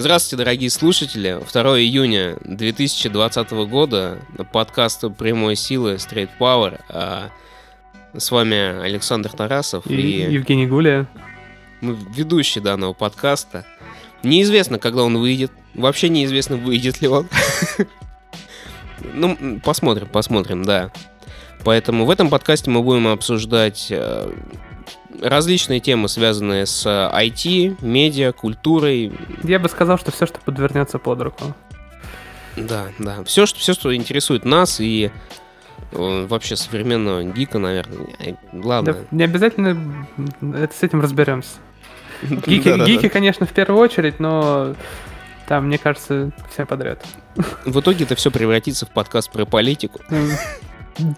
Здравствуйте, дорогие слушатели. 2 июня 2020 года. Подкаст «Прямой силы» Straight Power. А с вами Александр Тарасов и, и Евгений Гулия. Мы ведущие данного подкаста. Неизвестно, когда он выйдет. Вообще неизвестно, выйдет ли он. Ну, посмотрим, посмотрим, да. Поэтому в этом подкасте мы будем обсуждать э, различные темы, связанные с IT, медиа, культурой. Я бы сказал, что все, что подвернется под руку. Да, да. Все, что, все, что интересует нас и э, вообще современного гика, наверное. Главное. Да, не обязательно это, с этим разберемся. Гики, да, гики да. конечно, в первую очередь, но там, мне кажется, все подряд. В итоге это все превратится в подкаст про политику.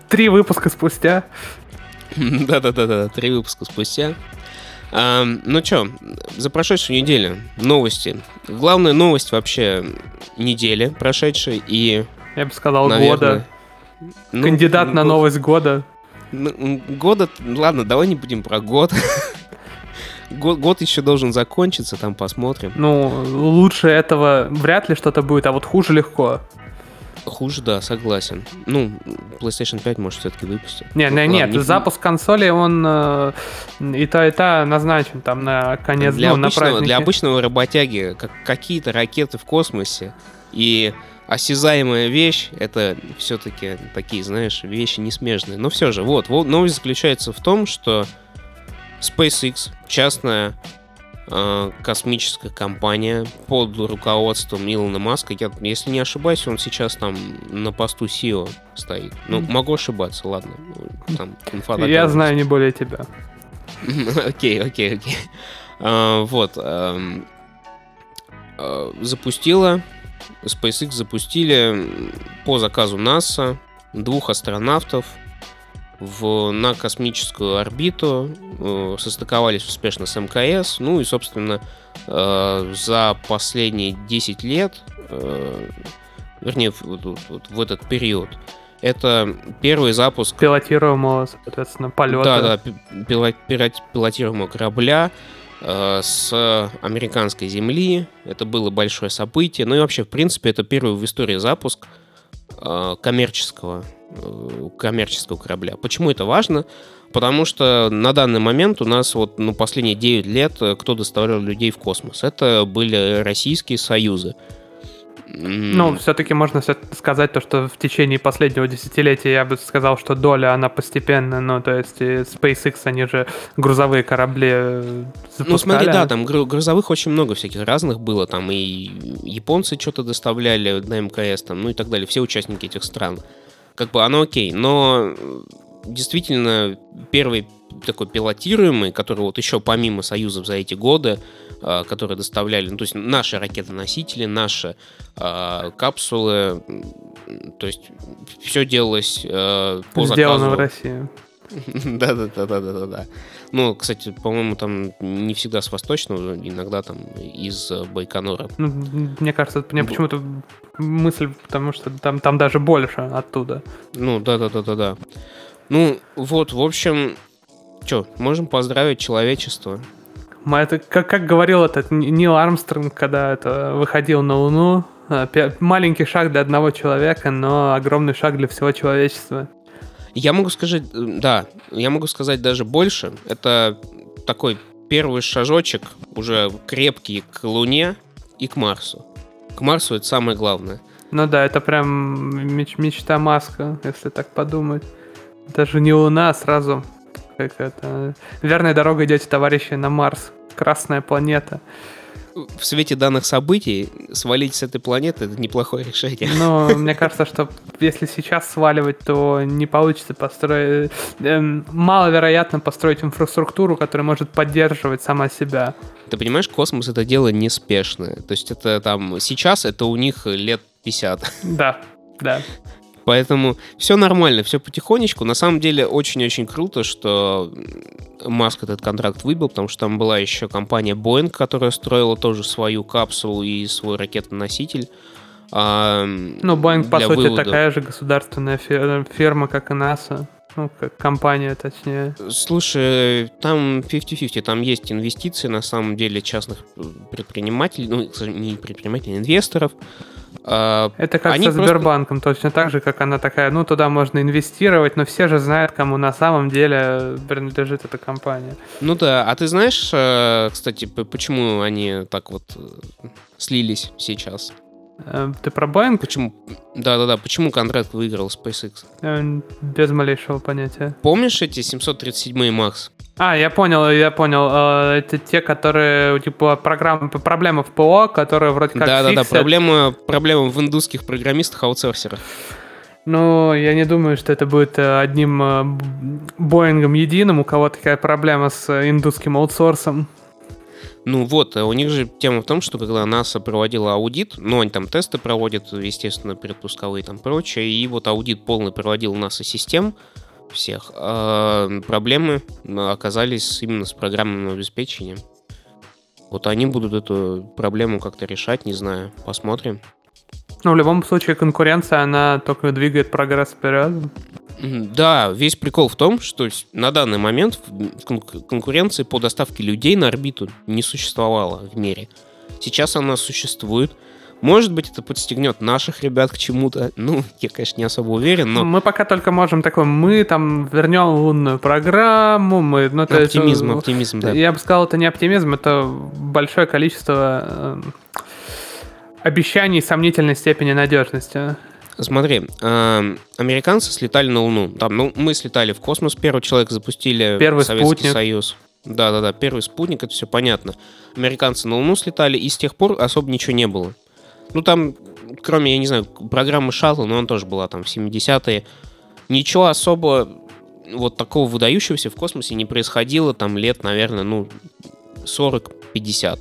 Три выпуска спустя. Да-да-да, три выпуска спустя. А, ну что, за прошедшую неделю новости. Главная новость вообще недели прошедшей и... Я бы сказал, наверное, года. Ну, Кандидат ну, на новость года. Ну, года... Ладно, давай не будем про год. год, год еще должен закончиться, там посмотрим. Ну, лучше этого вряд ли что-то будет, а вот хуже легко. Хуже, да, согласен. Ну, PlayStation 5 может все-таки выпустить. Не, не, нет, не... запуск консоли, он э, и то, и то назначен там на конец, для ну, обычного, на Для обычного работяги как, какие-то ракеты в космосе и осязаемая вещь, это все-таки такие, знаешь, вещи несмежные. Но все же, вот, вот новость заключается в том, что SpaceX, частная космическая компания под руководством Илона Маска. Я, если не ошибаюсь, он сейчас там на посту SEO стоит. Ну, могу ошибаться, ладно. Там Я знаю не более тебя. Окей, окей, окей. Э, вот. Эм, э, запустила, SpaceX запустили по заказу НАСА двух астронавтов в, на космическую орбиту, э, состыковались успешно с МКС, ну и, собственно, э, за последние 10 лет, э, вернее, в, вот, вот, в этот период, это первый запуск... Пилотируемого, соответственно, полета. Да, да, пилот, пилотируемого корабля э, с американской земли. Это было большое событие. Ну и вообще, в принципе, это первый в истории запуск э, коммерческого Э, коммерческого корабля. Почему это важно? Потому что на данный момент у нас вот ну, последние 9 лет э, кто доставлял людей в космос? Это были российские союзы. Ну, все-таки можно сказать то, что в течение последнего десятилетия я бы сказал, что доля, она постепенно, ну, то есть SpaceX, они же грузовые корабли запускали. Ну, смотри, да, там грузовых очень много всяких разных было, там и японцы что-то доставляли на МКС, там, ну и так далее, все участники этих стран как бы оно окей, но э, действительно первый такой пилотируемый, который вот еще помимо союзов за эти годы, э, которые доставляли, ну, то есть наши ракеты-носители, наши э, капсулы, то есть все делалось э, по Сделано заказу. в России. Да-да-да-да-да-да. Ну, кстати, по-моему, там не всегда с восточного, иногда там из Байконура. Ну, мне кажется, мне почему-то мысль, потому что там, там даже больше оттуда. Ну, да-да-да-да-да. Ну, вот, в общем, что, можем поздравить человечество. Это, как, как говорил этот Нил Армстронг, когда это выходил на Луну, э, маленький шаг для одного человека, но огромный шаг для всего человечества. Я могу сказать, э, да, я могу сказать даже больше. Это такой первый шажочек, уже крепкий к Луне и к Марсу. К Марсу это самое главное. Ну да, это прям меч мечта Маска, если так подумать. Даже не Луна, а сразу как это... Верная дорога идете, товарищи, на Марс. Красная планета в свете данных событий свалить с этой планеты это неплохое решение. Ну, мне кажется, что если сейчас сваливать, то не получится построить... Эм, маловероятно построить инфраструктуру, которая может поддерживать сама себя. Ты понимаешь, космос это дело неспешное. То есть это там... Сейчас это у них лет 50. Да, да. Поэтому все нормально, все потихонечку. На самом деле очень-очень круто, что Маск этот контракт выбил, потому что там была еще компания Boeing, которая строила тоже свою капсулу и свой ракетоноситель. А, ну, Boeing, по сути, вывода... такая же государственная фирма, как и НАСА. Ну, как компания, точнее. Слушай, там 50-50, там есть инвестиции, на самом деле, частных предпринимателей, ну, не предпринимателей, инвесторов. А, Это как Они со Сбербанком, просто... точно так же, как она такая, ну, туда можно инвестировать, но все же знают, кому на самом деле принадлежит эта компания. Ну да, а ты знаешь, э, кстати, почему они так вот э, слились сейчас? Э, ты про Боинг? Почему? Да-да-да, почему контракт выиграл SpaceX? Без малейшего понятия. Помнишь эти 737 Макс? А, я понял, я понял. Э, это те, которые, типа, программы, проблемы в ПО, которые вроде как Да-да-да, проблема, проблема в индусских программистах-аутсорсерах. Ну, я не думаю, что это будет э, одним э, Боингом единым, у кого такая проблема с индусским аутсорсом. Ну вот, у них же тема в том, что когда НАСА проводила аудит, ну они там тесты проводят, естественно, предпусковые там прочее, и вот аудит полный проводил НАСА систем, всех. А проблемы оказались именно с программным обеспечением. Вот они будут эту проблему как-то решать, не знаю, посмотрим. Ну, в любом случае, конкуренция, она только двигает прогресс вперед. Да, весь прикол в том, что на данный момент конкуренции по доставке людей на орбиту не существовало в мире. Сейчас она существует. Может быть, это подстегнет наших ребят к чему-то. Ну, я, конечно, не особо уверен, но... Мы пока только можем такой, мы там вернем лунную программу, мы... Ну, то оптимизм, есть, оптимизм, да. Я бы сказал, это не оптимизм, это большое количество э, обещаний сомнительной степени надежности. Смотри, э, американцы слетали на Луну. Там, ну, мы слетали в космос, первый человек запустили первый Советский спутник. Союз. Да-да-да, первый спутник, это все понятно. Американцы на Луну слетали, и с тех пор особо ничего не было. Ну, там, кроме, я не знаю, программы Шаттл, но она тоже была там в 70-е. Ничего особо вот такого выдающегося в космосе не происходило там лет, наверное, ну, 40-50.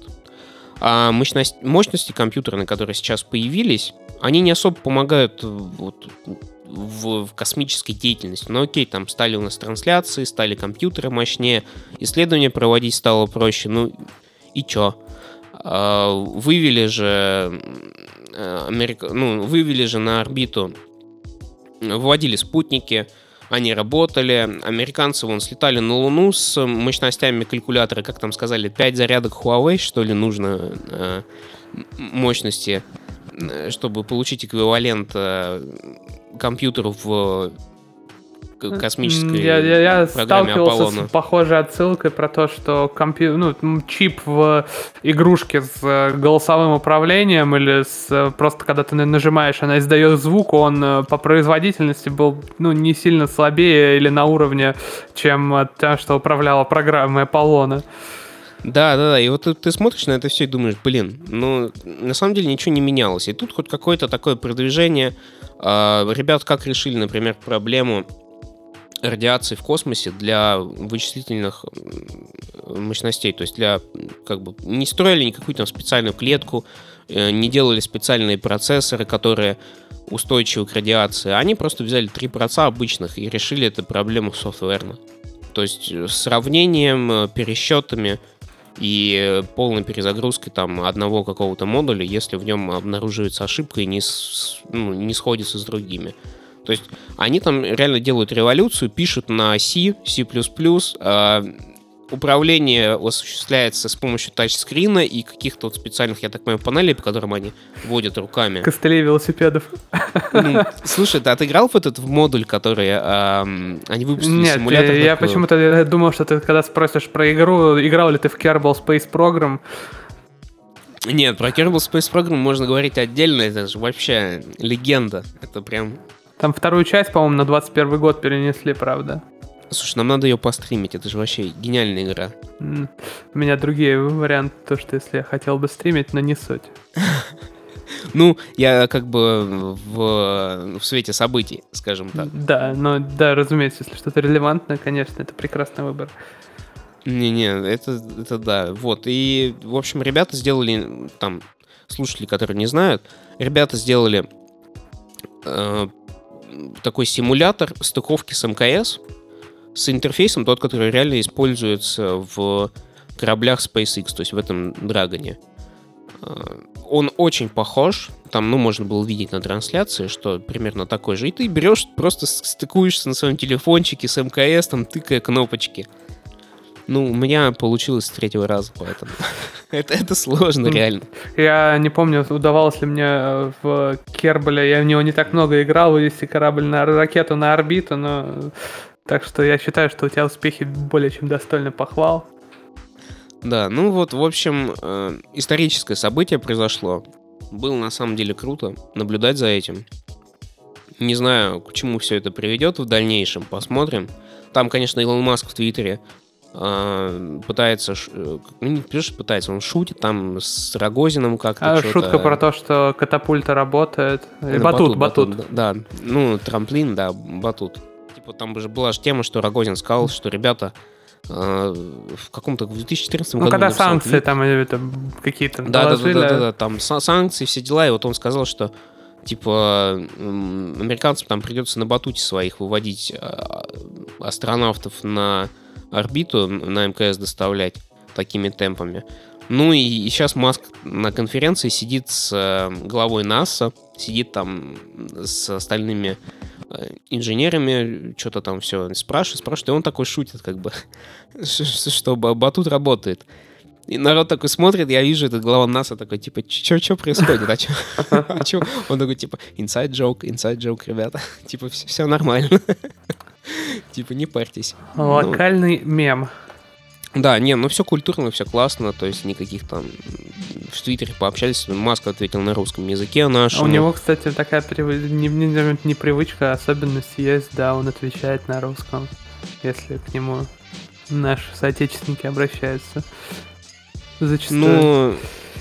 А мощность, мощности компьютерные, которые сейчас появились, они не особо помогают вот, в, в космической деятельности. Ну окей, там стали у нас трансляции, стали компьютеры мощнее, исследования проводить стало проще, ну и чё? А, вывели же э, Америка, ну, вывели же на орбиту, вводили спутники, они работали. Американцы вон слетали на Луну с мощностями калькулятора, как там сказали, 5 зарядок Huawei, что ли, нужно э, мощности, э, чтобы получить эквивалент компьютеру в космической я, я, я сталкивался Аполлона. с похожей отсылкой про то, что компью... ну, чип в игрушке с э, голосовым управлением или с э, просто когда ты нажимаешь, она издает звук, он э, по производительности был ну, не сильно слабее или на уровне, чем то, что управляла программой Аполлона. Да, да, да. И вот ты, ты смотришь на это все и думаешь, блин, ну, на самом деле ничего не менялось. И тут хоть какое-то такое продвижение. А, ребят как решили, например, проблему радиации в космосе для вычислительных мощностей, то есть для как бы не строили никакую там специальную клетку, э, не делали специальные процессоры, которые устойчивы к радиации. Они просто взяли три проца обычных и решили эту проблему софтверно. То есть э, сравнением, э, пересчетами и полной перезагрузкой там одного какого-то модуля, если в нем обнаруживается ошибка и не, с, ну, не сходится с другими. То есть они там реально делают революцию, пишут на C, C++, э, управление осуществляется с помощью тачскрина и каких-то вот специальных, я так понимаю, панелей, по которым они водят руками. Костылей велосипедов. Ну, слушай, ты отыграл в этот в модуль, который э, они выпустили Нет, симулятор? Нет, я почему-то думал, что ты когда спросишь про игру, играл ли ты в Kerbal Space Program, нет, про Kerbal Space Program можно говорить отдельно, это же вообще легенда. Это прям там вторую часть, по-моему, на 21 год перенесли, правда. Слушай, нам надо ее постримить, это же вообще гениальная игра. У меня другие варианты, то, что если я хотел бы стримить, но не суть. Ну, я как бы в, в свете событий, скажем так. Да, но да, разумеется, если что-то релевантное, конечно, это прекрасный выбор. Не-не, это, это да. Вот, и, в общем, ребята сделали, там, слушатели, которые не знают, ребята сделали э, такой симулятор стыковки с МКС с интерфейсом, тот, который реально используется в кораблях SpaceX, то есть в этом Драгоне. А, он очень похож. Там, ну, можно было видеть на трансляции, что примерно такой же. И ты берешь, просто стыкуешься на своем телефончике с МКС, там, тыкая кнопочки. Ну, у меня получилось с третьего раза, поэтому это, это сложно, реально. Я не помню, удавалось ли мне э, в Керболя, я в него не так много играл, вывести корабль на ракету на орбиту, но так что я считаю, что у тебя успехи более чем достойны похвал. Да, ну вот, в общем, э, историческое событие произошло. Было на самом деле круто наблюдать за этим. Не знаю, к чему все это приведет в дальнейшем, посмотрим. Там, конечно, Илон Маск в Твиттере пытается, э, ну не пишет, пытается, он шутит там с Рогозиным как-то. А, шутка про то, что катапульта работает. Ну, батут, батут, батут. Да, ну, трамплин, да, батут. Типа там же была же тема, что Рогозин сказал, что ребята, а, в каком-то в 2014 ну, году. Ну, когда санкции клип. там это, какие-то да, наложили. да, да, да, да, там санкции, все дела, и вот он сказал, что типа американцам там придется на батуте своих выводить а, астронавтов на орбиту, на МКС доставлять такими темпами. Ну и, сейчас Маск на конференции сидит с э, главой НАСА, сидит там с остальными Э, инженерами, что-то там все спрашивает, спрашивает, и он такой шутит, как бы, что батут работает. И народ такой смотрит, я вижу, этот глава НАСА такой, типа, что происходит? А а чё? Он такой, типа, inside joke, inside joke, ребята. типа, все нормально. типа, не парьтесь. Локальный ну, мем. Да, не, ну все культурно, все классно, то есть никаких там в Твиттере пообщались, Маск ответил на русском языке нашему. А у него, кстати, такая прив... не, не, не привычка, а особенность есть, да, он отвечает на русском, если к нему наши соотечественники обращаются. Зачастую. Ну,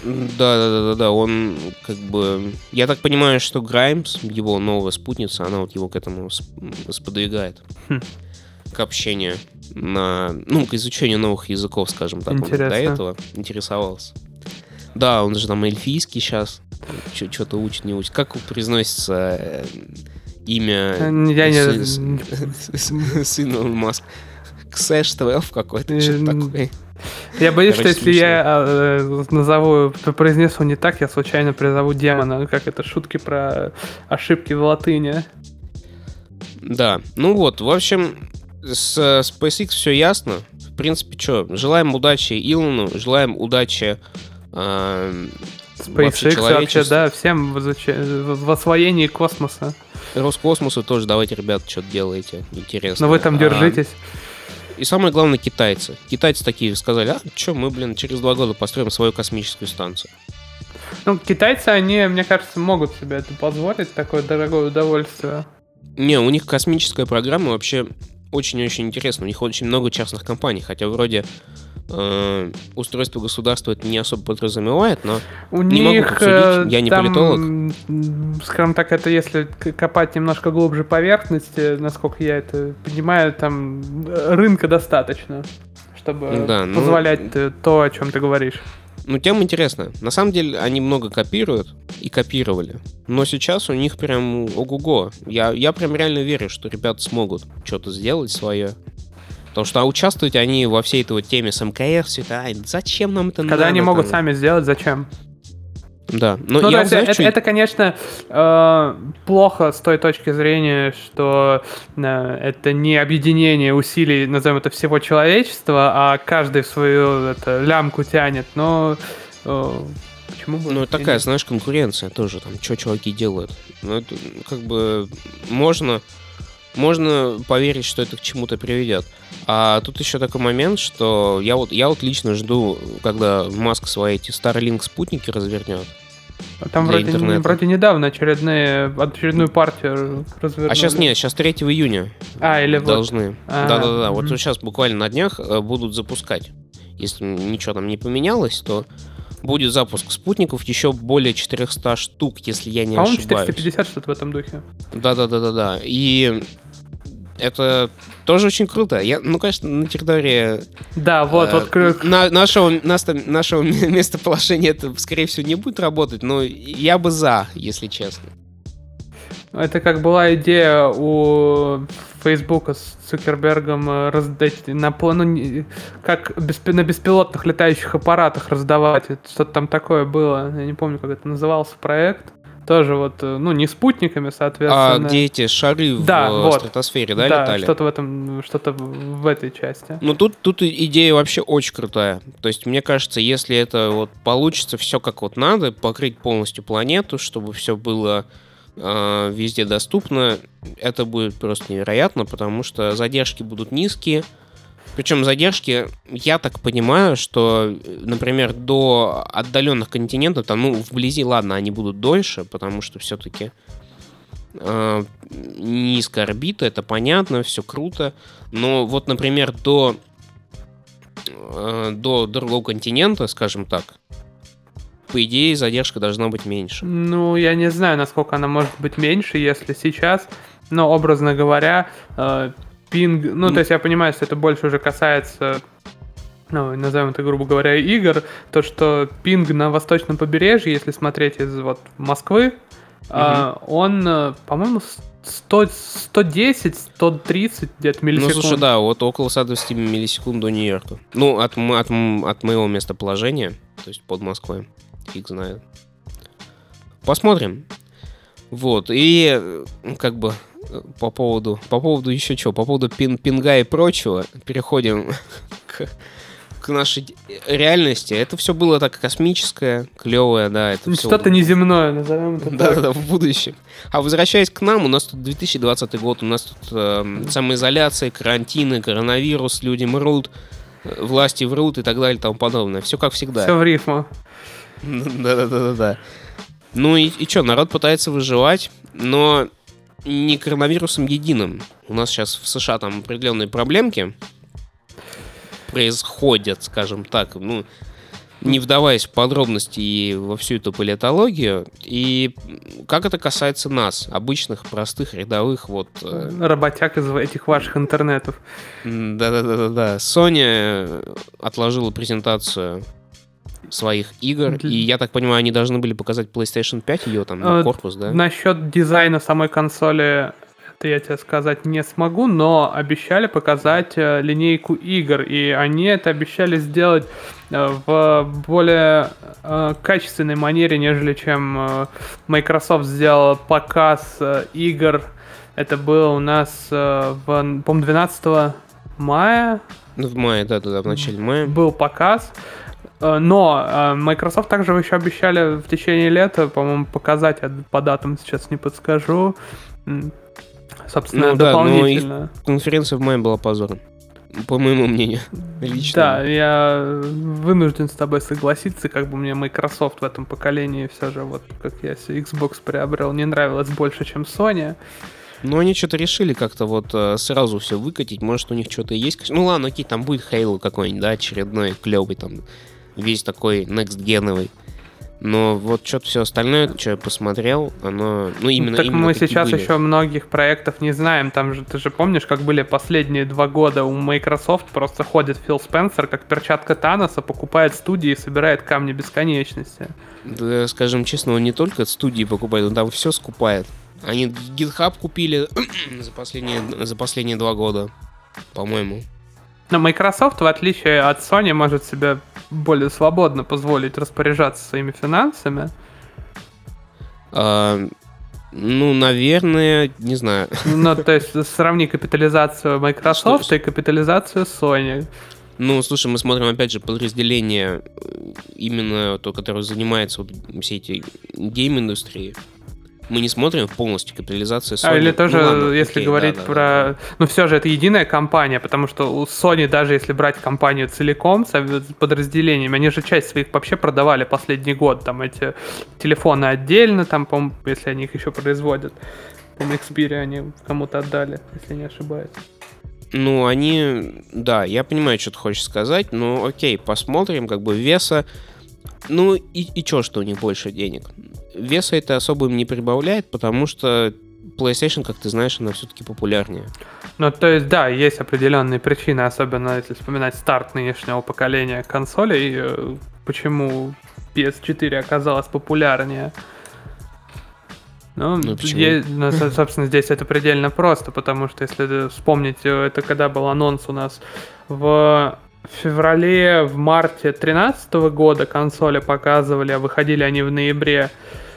да, да, да, да, да, он как бы... Я так понимаю, что Граймс, его новая спутница, она вот его к этому сподвигает. Хм. К общению на, ну, к изучению новых языков, скажем так. Интересно. Он до этого интересовался. Да, он же там эльфийский сейчас. Что-то учит, не учит. Как произносится э, имя Я не... сына Маск? Ксэш 12 какой-то, что-то такое. Я боюсь, что если я э, назову, произнесу не так, я случайно призову демона. Как это, шутки про ошибки в латыни. Да, ну вот, в общем, с SpaceX все ясно. В принципе, что, желаем удачи Илону, желаем удачи э, SpaceX вообще, да, всем в, в освоении космоса. Роскосмосу тоже давайте, ребят, что-то делаете интересно. Но вы там держитесь. А, и самое главное, китайцы. Китайцы такие сказали, а что, мы, блин, через два года построим свою космическую станцию. Ну, китайцы, они, мне кажется, могут себе это позволить, такое дорогое удовольствие. Не, у них космическая программа вообще очень-очень интересно. У них очень много частных компаний, хотя вроде э, устройство государства это не особо подразумевает, но у не них, могу обсудить, я не там, политолог. Скажем так, это если копать немножко глубже поверхности, насколько я это понимаю, там рынка достаточно, чтобы да, ну, позволять ну, то, о чем ты говоришь. Ну, тема интересная. На самом деле, они много копируют и копировали. Но сейчас у них прям ого-го. Я, я прям реально верю, что ребята смогут что-то сделать свое. Потому что а участвовать они во всей этой вот теме с МКС, все это, зачем нам это Когда надо? Когда они могут там? сами сделать, зачем? Да, но ну, я есть, знаю, это, что... это, конечно, э, плохо с той точки зрения, что э, это не объединение усилий, назовем это, всего человечества, а каждый в свою это, лямку тянет, но э, почему бы... Ну, такая, знаешь, конкуренция тоже, там, что чуваки делают. Ну, это, как бы, можно, можно поверить, что это к чему-то приведет. А тут еще такой момент, что я вот, я вот лично жду, когда Маск свои эти Starlink спутники развернет. Там вроде, вроде недавно очередные, очередную партию развернули. А сейчас нет, сейчас 3 июня. А, или Должны. Да-да-да, вот сейчас буквально на днях э, будут запускать. Если ничего там не поменялось, то будет запуск спутников еще более 400 штук, если я не По ошибаюсь. По-моему, 450 что-то в этом духе. Да-да-да-да-да. И это тоже очень круто. Я, ну, конечно, на территории... Да, вот, э, вот. На, нашего, нас, нашего местоположения это, скорее всего, не будет работать, но я бы за, если честно. Это как была идея у Фейсбука с Цукербергом э, раздать на ну, как на беспилотных летающих аппаратах раздавать. Что-то там такое было. Я не помню, как это назывался проект. Тоже вот, э, ну, не спутниками, соответственно. А где эти шары да, в вот. стратосфере, да, да, летали? что-то в этом, что-то в этой части. Ну, тут, тут идея вообще очень крутая. То есть, мне кажется, если это вот получится все как вот надо, покрыть полностью планету, чтобы все было э, везде доступно, это будет просто невероятно, потому что задержки будут низкие, причем задержки, я так понимаю, что, например, до отдаленных континентов, там, ну, вблизи, ладно, они будут дольше, потому что все-таки э, низкая орбита, это понятно, все круто. Но вот, например, до, э, до другого континента, скажем так, по идее, задержка должна быть меньше. Ну, я не знаю, насколько она может быть меньше, если сейчас, но, образно говоря, э, пинг, ну, то есть я понимаю, что это больше уже касается ну, назовем это, грубо говоря, игр, то, что пинг на восточном побережье, если смотреть из вот Москвы, mm-hmm. он, э, по-моему, 100, 110, 130 где-то миллисекунд. Ну, слушай, да, вот около 120 миллисекунд до Нью-Йорка. Ну, от, от, от моего местоположения, то есть под Москвой, фиг знает. Посмотрим. Вот, и как бы по поводу, по поводу еще чего, по поводу пин, пинга и прочего, переходим к, к нашей реальности. Это все было так космическое, клевое, да. Это Что-то все... неземное, назовем это Да, да, да, в будущем. А возвращаясь к нам, у нас тут 2020 год, у нас тут э, самоизоляция, карантины, коронавирус, люди мрут, э, власти врут и так далее и тому подобное. Все как всегда. Все в рифму. Да-да-да-да. Ну и, и что, народ пытается выживать, но не коронавирусом единым. У нас сейчас в США там определенные проблемки происходят, скажем так, ну, не вдаваясь в подробности и во всю эту политологию. И как это касается нас, обычных, простых, рядовых, вот... Э, Работяг из этих ваших интернетов. Да-да-да-да. Sony отложила презентацию своих игр. Для... И я так понимаю, они должны были показать PlayStation 5 ее там на корпус, да? Насчет дизайна самой консоли это я тебе сказать не смогу, но обещали показать э, линейку игр, и они это обещали сделать э, в более э, качественной манере, нежели чем э, Microsoft сделал показ э, игр. Это было у нас, э, в, по-моему, 12 мая. В мае, да, да, в начале мая. Был показ. Э, но э, Microsoft также еще обещали в течение лета, по-моему, показать, по датам сейчас не подскажу, собственно, ну, дополнительно. Да, конференция в мае была позором. По моему мнению. Лично. Да, я вынужден с тобой согласиться, как бы мне Microsoft в этом поколении все же, вот как я Xbox приобрел, не нравилось больше, чем Sony. Ну, они что-то решили как-то вот э, сразу все выкатить. Может, у них что-то есть. Ну ладно, окей, там будет Halo какой-нибудь, да, очередной, клевый там весь такой next-геновый. Но вот что-то все остальное, что я посмотрел, оно, ну именно. Так именно мы сейчас были. еще многих проектов не знаем. Там же ты же помнишь, как были последние два года у Microsoft просто ходит Фил Спенсер, как перчатка Таноса, покупает студии и собирает камни бесконечности. Да, скажем честно, он не только студии покупает, он там все скупает. Они GitHub купили за последние за последние два года, по-моему. Но Microsoft, в отличие от Sony, может себе более свободно позволить распоряжаться своими финансами. А, ну, наверное, не знаю. Ну, то есть сравни капитализацию Microsoft Что? и капитализацию Sony. Ну, слушай, мы смотрим, опять же, подразделение э, именно то, которое занимается вот все эти гейм-индустрии мы не смотрим полностью капитализацию Sony. А или тоже, ну, ладно, если окей, говорить да, да, про... Да, да. Ну, все же это единая компания, потому что у Sony, даже если брать компанию целиком, с подразделениями, они же часть своих вообще продавали последний год. Там эти телефоны отдельно, там, по если они их еще производят. По-моему, Xperia они кому-то отдали, если не ошибаюсь. Ну, они... Да, я понимаю, что ты хочешь сказать, но окей, посмотрим, как бы веса... Ну, и, и чё, что у них больше денег? Веса это особо им не прибавляет, потому что PlayStation, как ты знаешь, она все-таки популярнее. Ну, то есть, да, есть определенные причины, особенно если вспоминать старт нынешнего поколения консолей, э, почему PS4 оказалась популярнее. Ну, ну е- ну, собственно, здесь это предельно просто, потому что если вспомнить, э, это когда был анонс у нас в феврале, в марте 2013 года консоли показывали, а выходили они в ноябре, э,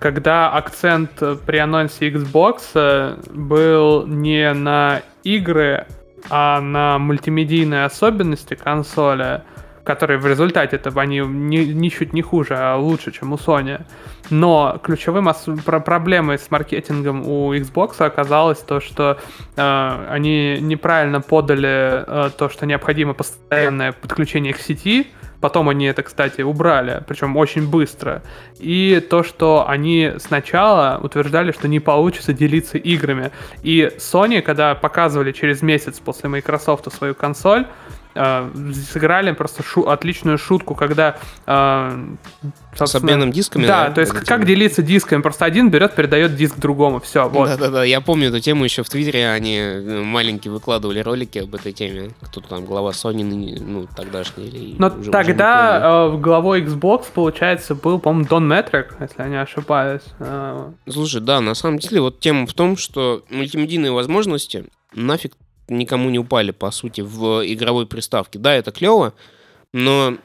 когда акцент при анонсе Xbox э, был не на игры, а на мультимедийные особенности консоли, которые в результате это они ни, ничуть не хуже, а лучше, чем у Sony. Но ключевым про- проблемой с маркетингом у Xbox оказалось то, что э, они неправильно подали э, то, что необходимо постоянное подключение к сети, Потом они это, кстати, убрали, причем очень быстро. И то, что они сначала утверждали, что не получится делиться играми. И Sony, когда показывали через месяц после Microsoft свою консоль, э, сыграли просто шу- отличную шутку, когда... Э, С обменом дисками? Да, да то есть как тему. делиться дисками? Просто один берет, передает диск другому, все, вот. Да-да-да, я помню эту тему еще в Твиттере, они э, маленькие выкладывали ролики об этой теме. Кто-то там, глава Sony, ну, тогдашний или... Но уже, тогда уже э, главой Xbox, получается, был, по-моему, Дон Метрик, если я не ошибаюсь. Э. Слушай, да, на самом деле, вот тема в том, что мультимедийные возможности нафиг никому не упали, по сути, в игровой приставке. Да, это клево, но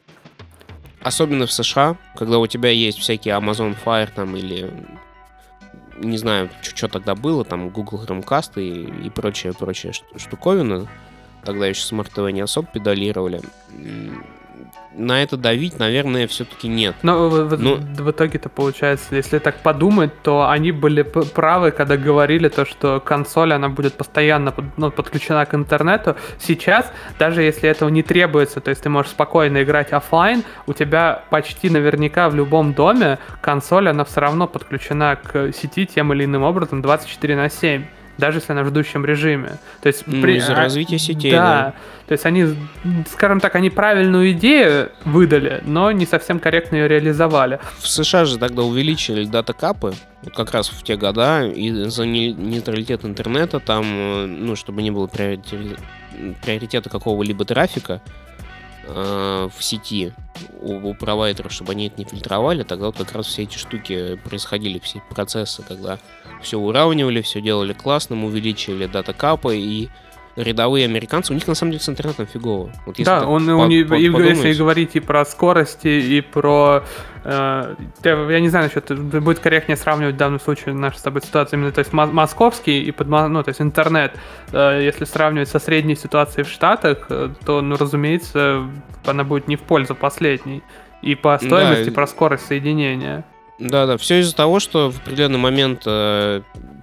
особенно в США, когда у тебя есть всякие Amazon Fire там или не знаю, что тогда было, там Google Chromecast и, и прочая, прочая штуковина. Тогда еще Smart TV не особо педалировали на это давить, наверное, все-таки нет. Но в, ну, в итоге-то получается, если так подумать, то они были правы, когда говорили то, что консоль, она будет постоянно ну, подключена к интернету. Сейчас, даже если этого не требуется, то есть ты можешь спокойно играть офлайн, у тебя почти наверняка в любом доме консоль, она все равно подключена к сети тем или иным образом 24 на 7 даже если она в ждущем режиме. То есть ну, при... из-за а, развития сетей. Да. да. То есть они, скажем так, они правильную идею выдали, но не совсем корректно ее реализовали. В США же тогда увеличили дата-капы, вот как раз в те года, и за нейтралитет интернета там, э, ну, чтобы не было приоритета какого-либо трафика, в сети у, у провайдеров, чтобы они это не фильтровали, тогда вот как раз все эти штуки происходили, все процессы, когда все уравнивали, все делали классным, увеличили дата капы и рядовые американцы, у них на самом деле с интернетом фигово. Вот да, он, по, у них, по, и, если говорить и про скорости, и про... Э, я не знаю, насчет, будет корректнее сравнивать в данном случае нашу с тобой ситуацию именно, то есть московский и под, ну, то есть интернет. Э, если сравнивать со средней ситуацией в Штатах, э, то, ну, разумеется, она будет не в пользу последней. И по стоимости, да, и про скорость соединения. Да-да, все из-за того, что в определенный момент э,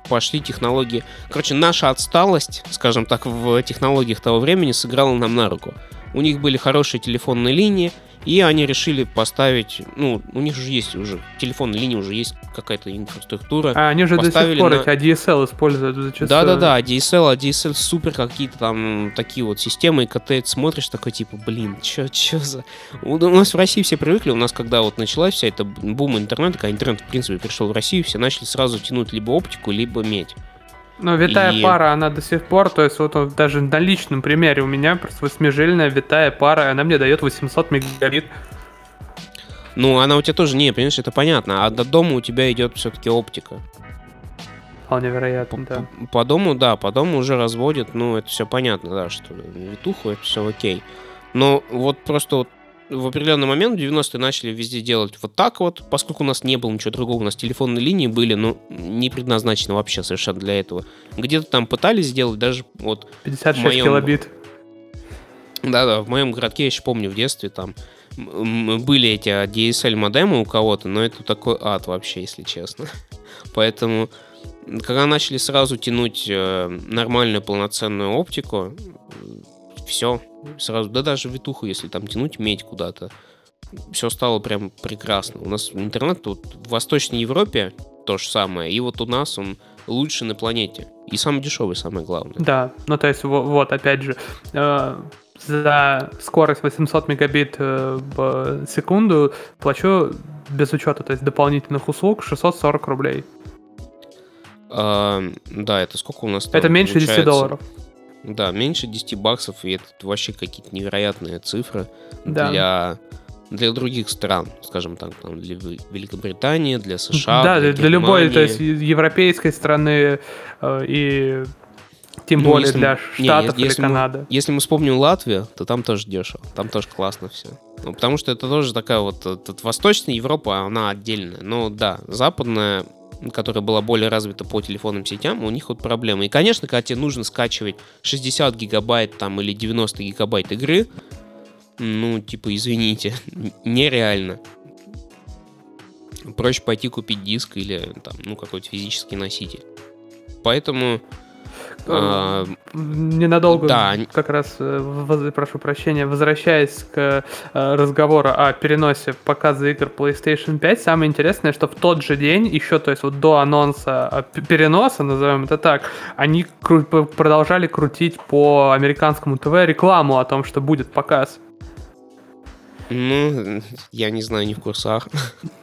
пошли технологии. Короче, наша отсталость, скажем так, в технологиях того времени сыграла нам на руку. У них были хорошие телефонные линии, и они решили поставить, ну, у них же есть уже телефонная линия, уже есть какая-то инфраструктура. А они же до сих пор на... ADSL используют зачастую. Да-да-да, ADSL, ADSL супер какие-то там такие вот системы, и когда ты смотришь, такой типа, блин, чё, чё за... У нас в России все привыкли, у нас когда вот началась вся эта бум интернета, когда интернет, в принципе, пришел в Россию, все начали сразу тянуть либо оптику, либо медь. Но витая и... пара, она до сих пор, то есть вот даже на личном примере у меня просто восьмижильная витая пара, она мне дает 800 мегабит. Ну, она у тебя тоже не, понимаешь, это понятно. А до дома у тебя идет все-таки оптика. Вполне вероятно, по, да. По, по дому, да, по дому уже разводят, ну, это все понятно, да, что витуху, это все окей. Но вот просто вот в определенный момент в 90-е начали везде делать вот так вот, поскольку у нас не было ничего другого, у нас телефонные линии были, ну, не предназначены вообще совершенно для этого. Где-то там пытались сделать даже вот... 56 моем... килобит. Да-да, в моем городке, я еще помню, в детстве там были эти DSL модемы у кого-то, но это такой ад вообще, если честно. Поэтому, когда начали сразу тянуть э, нормальную полноценную оптику, все, сразу, да даже витуху, если там тянуть медь куда-то, все стало прям прекрасно. У нас интернет тут в Восточной Европе то же самое, и вот у нас он лучший на планете. И самый дешевый, самое главное. Да, ну то есть вот, опять же, э, за скорость 800 мегабит э, в секунду плачу без учета, то есть дополнительных услуг 640 рублей. А, да, это сколько у нас там Это меньше получается? 10 долларов. Да, меньше 10 баксов, и это вообще какие-то невероятные цифры да. для для других стран, скажем так, там, для Великобритании, для США. Да, для, для любой, то есть европейской страны э, и тем ну, более если, для Штатов не, если или Канады. Если мы вспомним Латвию, то там тоже дешево, там тоже классно все. Ну, потому что это тоже такая вот, вот Восточная Европа, она отдельная. Но да, западная которая была более развита по телефонным сетям, у них вот проблемы. И, конечно, когда тебе нужно скачивать 60 гигабайт там или 90 гигабайт игры, ну, типа, извините, нереально. Проще пойти купить диск или там, ну, какой-то физический носитель. Поэтому Ненадолго, да. как раз, э, прошу прощения, возвращаясь к э, разговору о переносе показа игр PlayStation 5, самое интересное, что в тот же день, еще, то есть вот до анонса переноса, назовем это так, они продолжали крутить по американскому ТВ рекламу о том, что будет показ. Ну, я не знаю, не в курсах.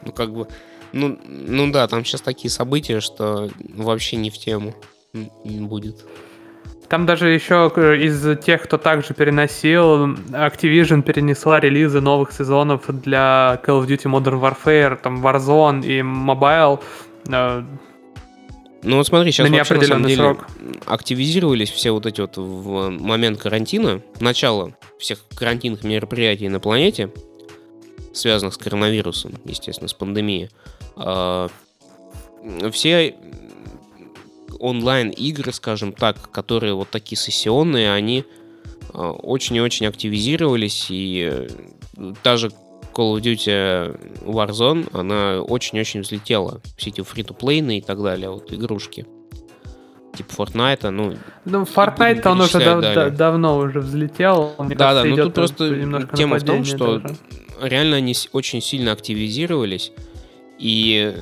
ну, как бы, ну, ну да, там сейчас такие события, что вообще не в тему будет. Там даже еще из тех, кто также переносил, Activision перенесла релизы новых сезонов для Call of Duty Modern Warfare, там Warzone и Mobile. Э, ну вот смотри, сейчас на вообще, на самом деле, срок. активизировались все вот эти вот в момент карантина, начало всех карантинных мероприятий на планете, связанных с коронавирусом, естественно, с пандемией. А, все онлайн-игры, скажем так, которые вот такие сессионные, они а, очень и очень активизировались, и даже Call of Duty Warzone, она очень-очень взлетела. Все эти фри-то-плейны и так далее, вот игрушки. Типа Fortnite, ну... Ну, Fortnite он уже дав- да, давно уже взлетел. да, да, ну тут просто тема в том, что даже. реально они очень сильно активизировались, и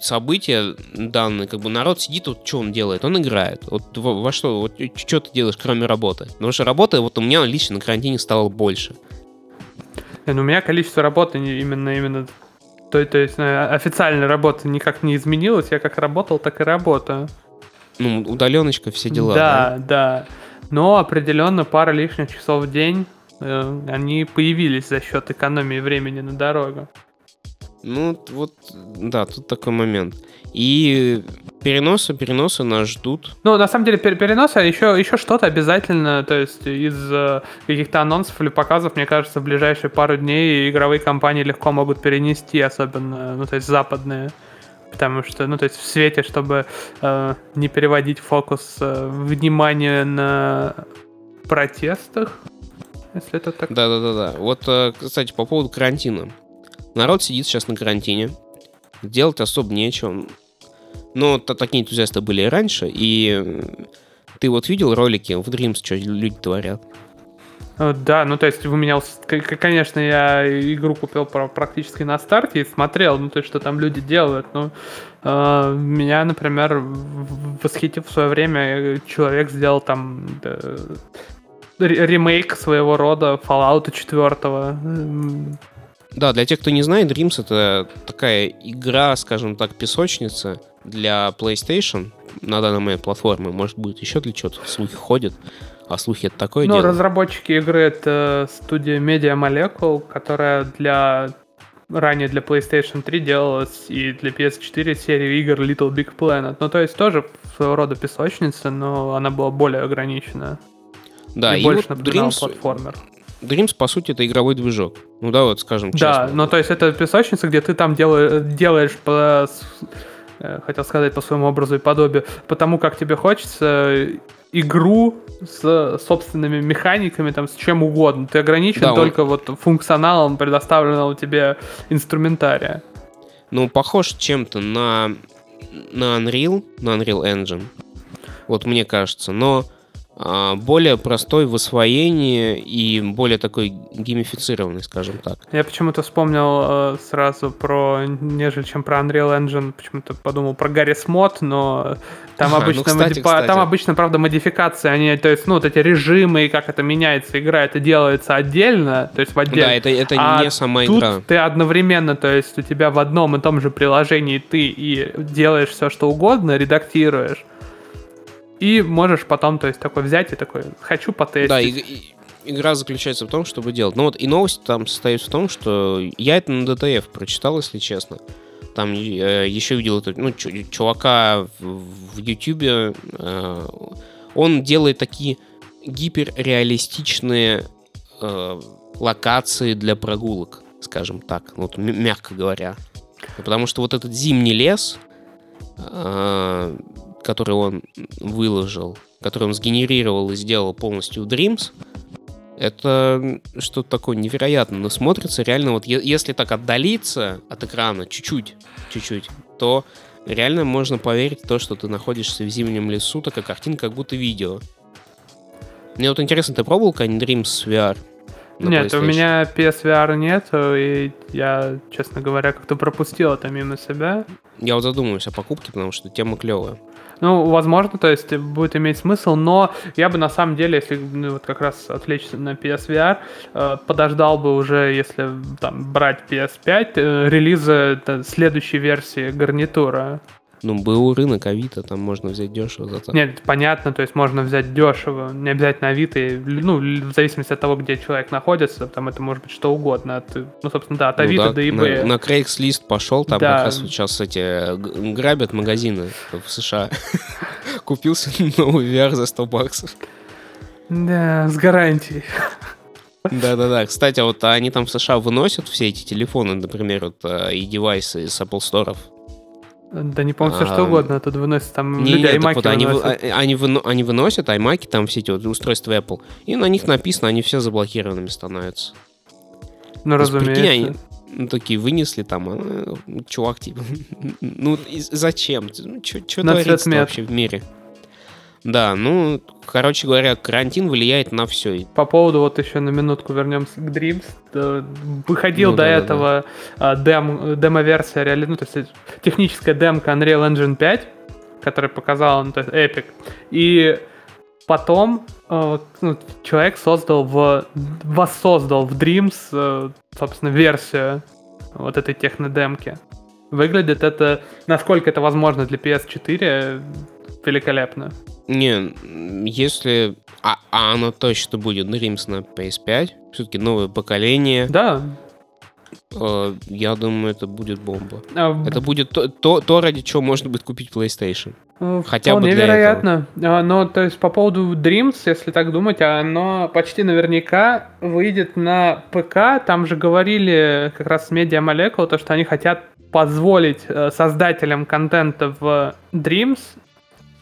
события данные, как бы народ сидит, вот что он делает? Он играет. Вот во, во что, вот что ты делаешь, кроме работы? Потому что работы вот у меня лично на карантине стало больше. Ну, у меня количество работы именно, именно то, то есть э, официальная работа никак не изменилась, я как работал, так и работаю. Ну, удаленочка, все дела. Да, да. да. Но определенно пара лишних часов в день э, они появились за счет экономии времени на дорогу. Ну, вот, да, тут такой момент. И переносы, переносы нас ждут. Ну, на самом деле, переносы еще, еще что-то обязательно, то есть из э, каких-то анонсов или показов, мне кажется, в ближайшие пару дней игровые компании легко могут перенести, особенно, ну, то есть западные. Потому что, ну, то есть в свете, чтобы э, не переводить фокус э, внимания на протестах, если это так. Да-да-да. Вот, э, кстати, по поводу карантина. Народ сидит сейчас на карантине, делать особо нечего. Но такие энтузиасты были и раньше, и ты вот видел ролики в Dreams, что люди творят? Э, да, ну то есть у меня, конечно, я игру купил практически на старте и смотрел, ну то есть что там люди делают, ну э, меня, например, восхитив в свое время человек сделал там да, ремейк своего рода Fallout 4 да, для тех, кто не знает, Dreams это такая игра, скажем так, песочница для PlayStation на данной момент платформы. Может быть, еще для чего-то слухи ходят. А слухи это такое ну, дело. разработчики игры это студия Media Molecule, которая для ранее для PlayStation 3 делалась и для PS4 серию игр Little Big Planet. Ну, то есть тоже своего рода песочница, но она была более ограничена. Да, и, и больше вот Dreams, платформер. Dreams, по сути, это игровой движок. Ну да, вот скажем честно. Да, ну то есть это песочница, где ты там делаешь, делаешь по, э, хотел сказать, по своему образу и подобию, потому как тебе хочется игру с собственными механиками, там, с чем угодно. Ты ограничен да, только он... вот функционалом предоставленного тебе инструментария. Ну, похож чем-то на, на Unreal, на Unreal Engine. Вот мне кажется. Но более простой в освоении и более такой геймифицированный, скажем так. Я почему-то вспомнил э, сразу про, нежели чем про Unreal Engine, почему-то подумал про Garry's Mod, но там ага, обычно, ну, кстати, модифи... кстати. там обычно, правда, модификации, они, то есть, ну, вот эти режимы и как это меняется игра, это делается отдельно, то есть в отдельно. Да, это, это а не сама тут игра. ты одновременно, то есть у тебя в одном и том же приложении ты и делаешь все, что угодно, редактируешь, и можешь потом, то есть, такой взять и такой, хочу потестить. Да, и, и, игра заключается в том, чтобы делать. Ну вот и новость там состоит в том, что я это на DTF прочитал, если честно. Там э, еще видел это, ну, чувака в, в YouTube. Э, он делает такие гиперреалистичные э, локации для прогулок, скажем так, вот мягко говоря. Потому что вот этот зимний лес, э, который он выложил, который он сгенерировал и сделал полностью в Dreams, это что-то такое невероятное, но смотрится реально вот если так отдалиться от экрана чуть-чуть, чуть-чуть, то реально можно поверить в то, что ты находишься в зимнем лесу, такая картинка, как будто видео. Мне вот интересно, ты пробовал когда-нибудь Dreams VR? Нет, у меня PSVR нет, и я, честно говоря, как-то пропустил это мимо себя. Я вот задумываюсь о покупке, потому что тема клевая. Ну, возможно, то есть будет иметь смысл, но я бы на самом деле, если ну, вот как раз отвлечься на PSVR, э, подождал бы уже, если там брать PS5, э, релиза следующей версии гарнитура. Ну, был рынок Авито, там можно взять дешево за так. Нет, понятно, то есть можно взять дешево, не обязательно Авито, ну, в зависимости от того, где человек находится, там это может быть что угодно, от, ну, собственно, да, от ну Авито ну, да, до eBay. На, на Craigslist пошел, там да. как раз сейчас эти грабят магазины в США. Купился новый VR за 100 баксов. Да, с гарантией. Да-да-да. Кстати, вот они там в США выносят все эти телефоны, например, вот э, и девайсы с Apple Store да не помню, все что угодно, тут выносят там не, люди нет, вот они, выносят. они, выно, они выносят аймаки, там все эти вот устройства Apple, и на них написано, они все заблокированными становятся. Ну, разумеется. Прикинь, они, ну, такие вынесли там, а, чувак, типа, ну, зачем? Ну, что творится вообще в мире? Да, ну, короче говоря, карантин влияет на все. По поводу, вот еще на минутку вернемся к Dreams. Выходил ну, до да, этого да. Дем, демо-версия, реали... ну, то есть техническая демка Unreal Engine 5, которая показала, ну, то есть Epic. И потом э, ну, человек создал в... воссоздал в Dreams, э, собственно, версию вот этой технодемки. Выглядит это, насколько это возможно для PS4, великолепно. Не, если... А, а оно точно будет Dreams на PS5. Все-таки новое поколение. Да. Э, я думаю, это будет бомба. А, это будет то, то, то, ради чего можно будет купить PlayStation. Э, Хотя бы для вероятно. Этого. А, но, то есть, по поводу Dreams, если так думать, оно почти наверняка выйдет на ПК. Там же говорили как раз с Media Molecule, то, что они хотят позволить э, создателям контента в Dreams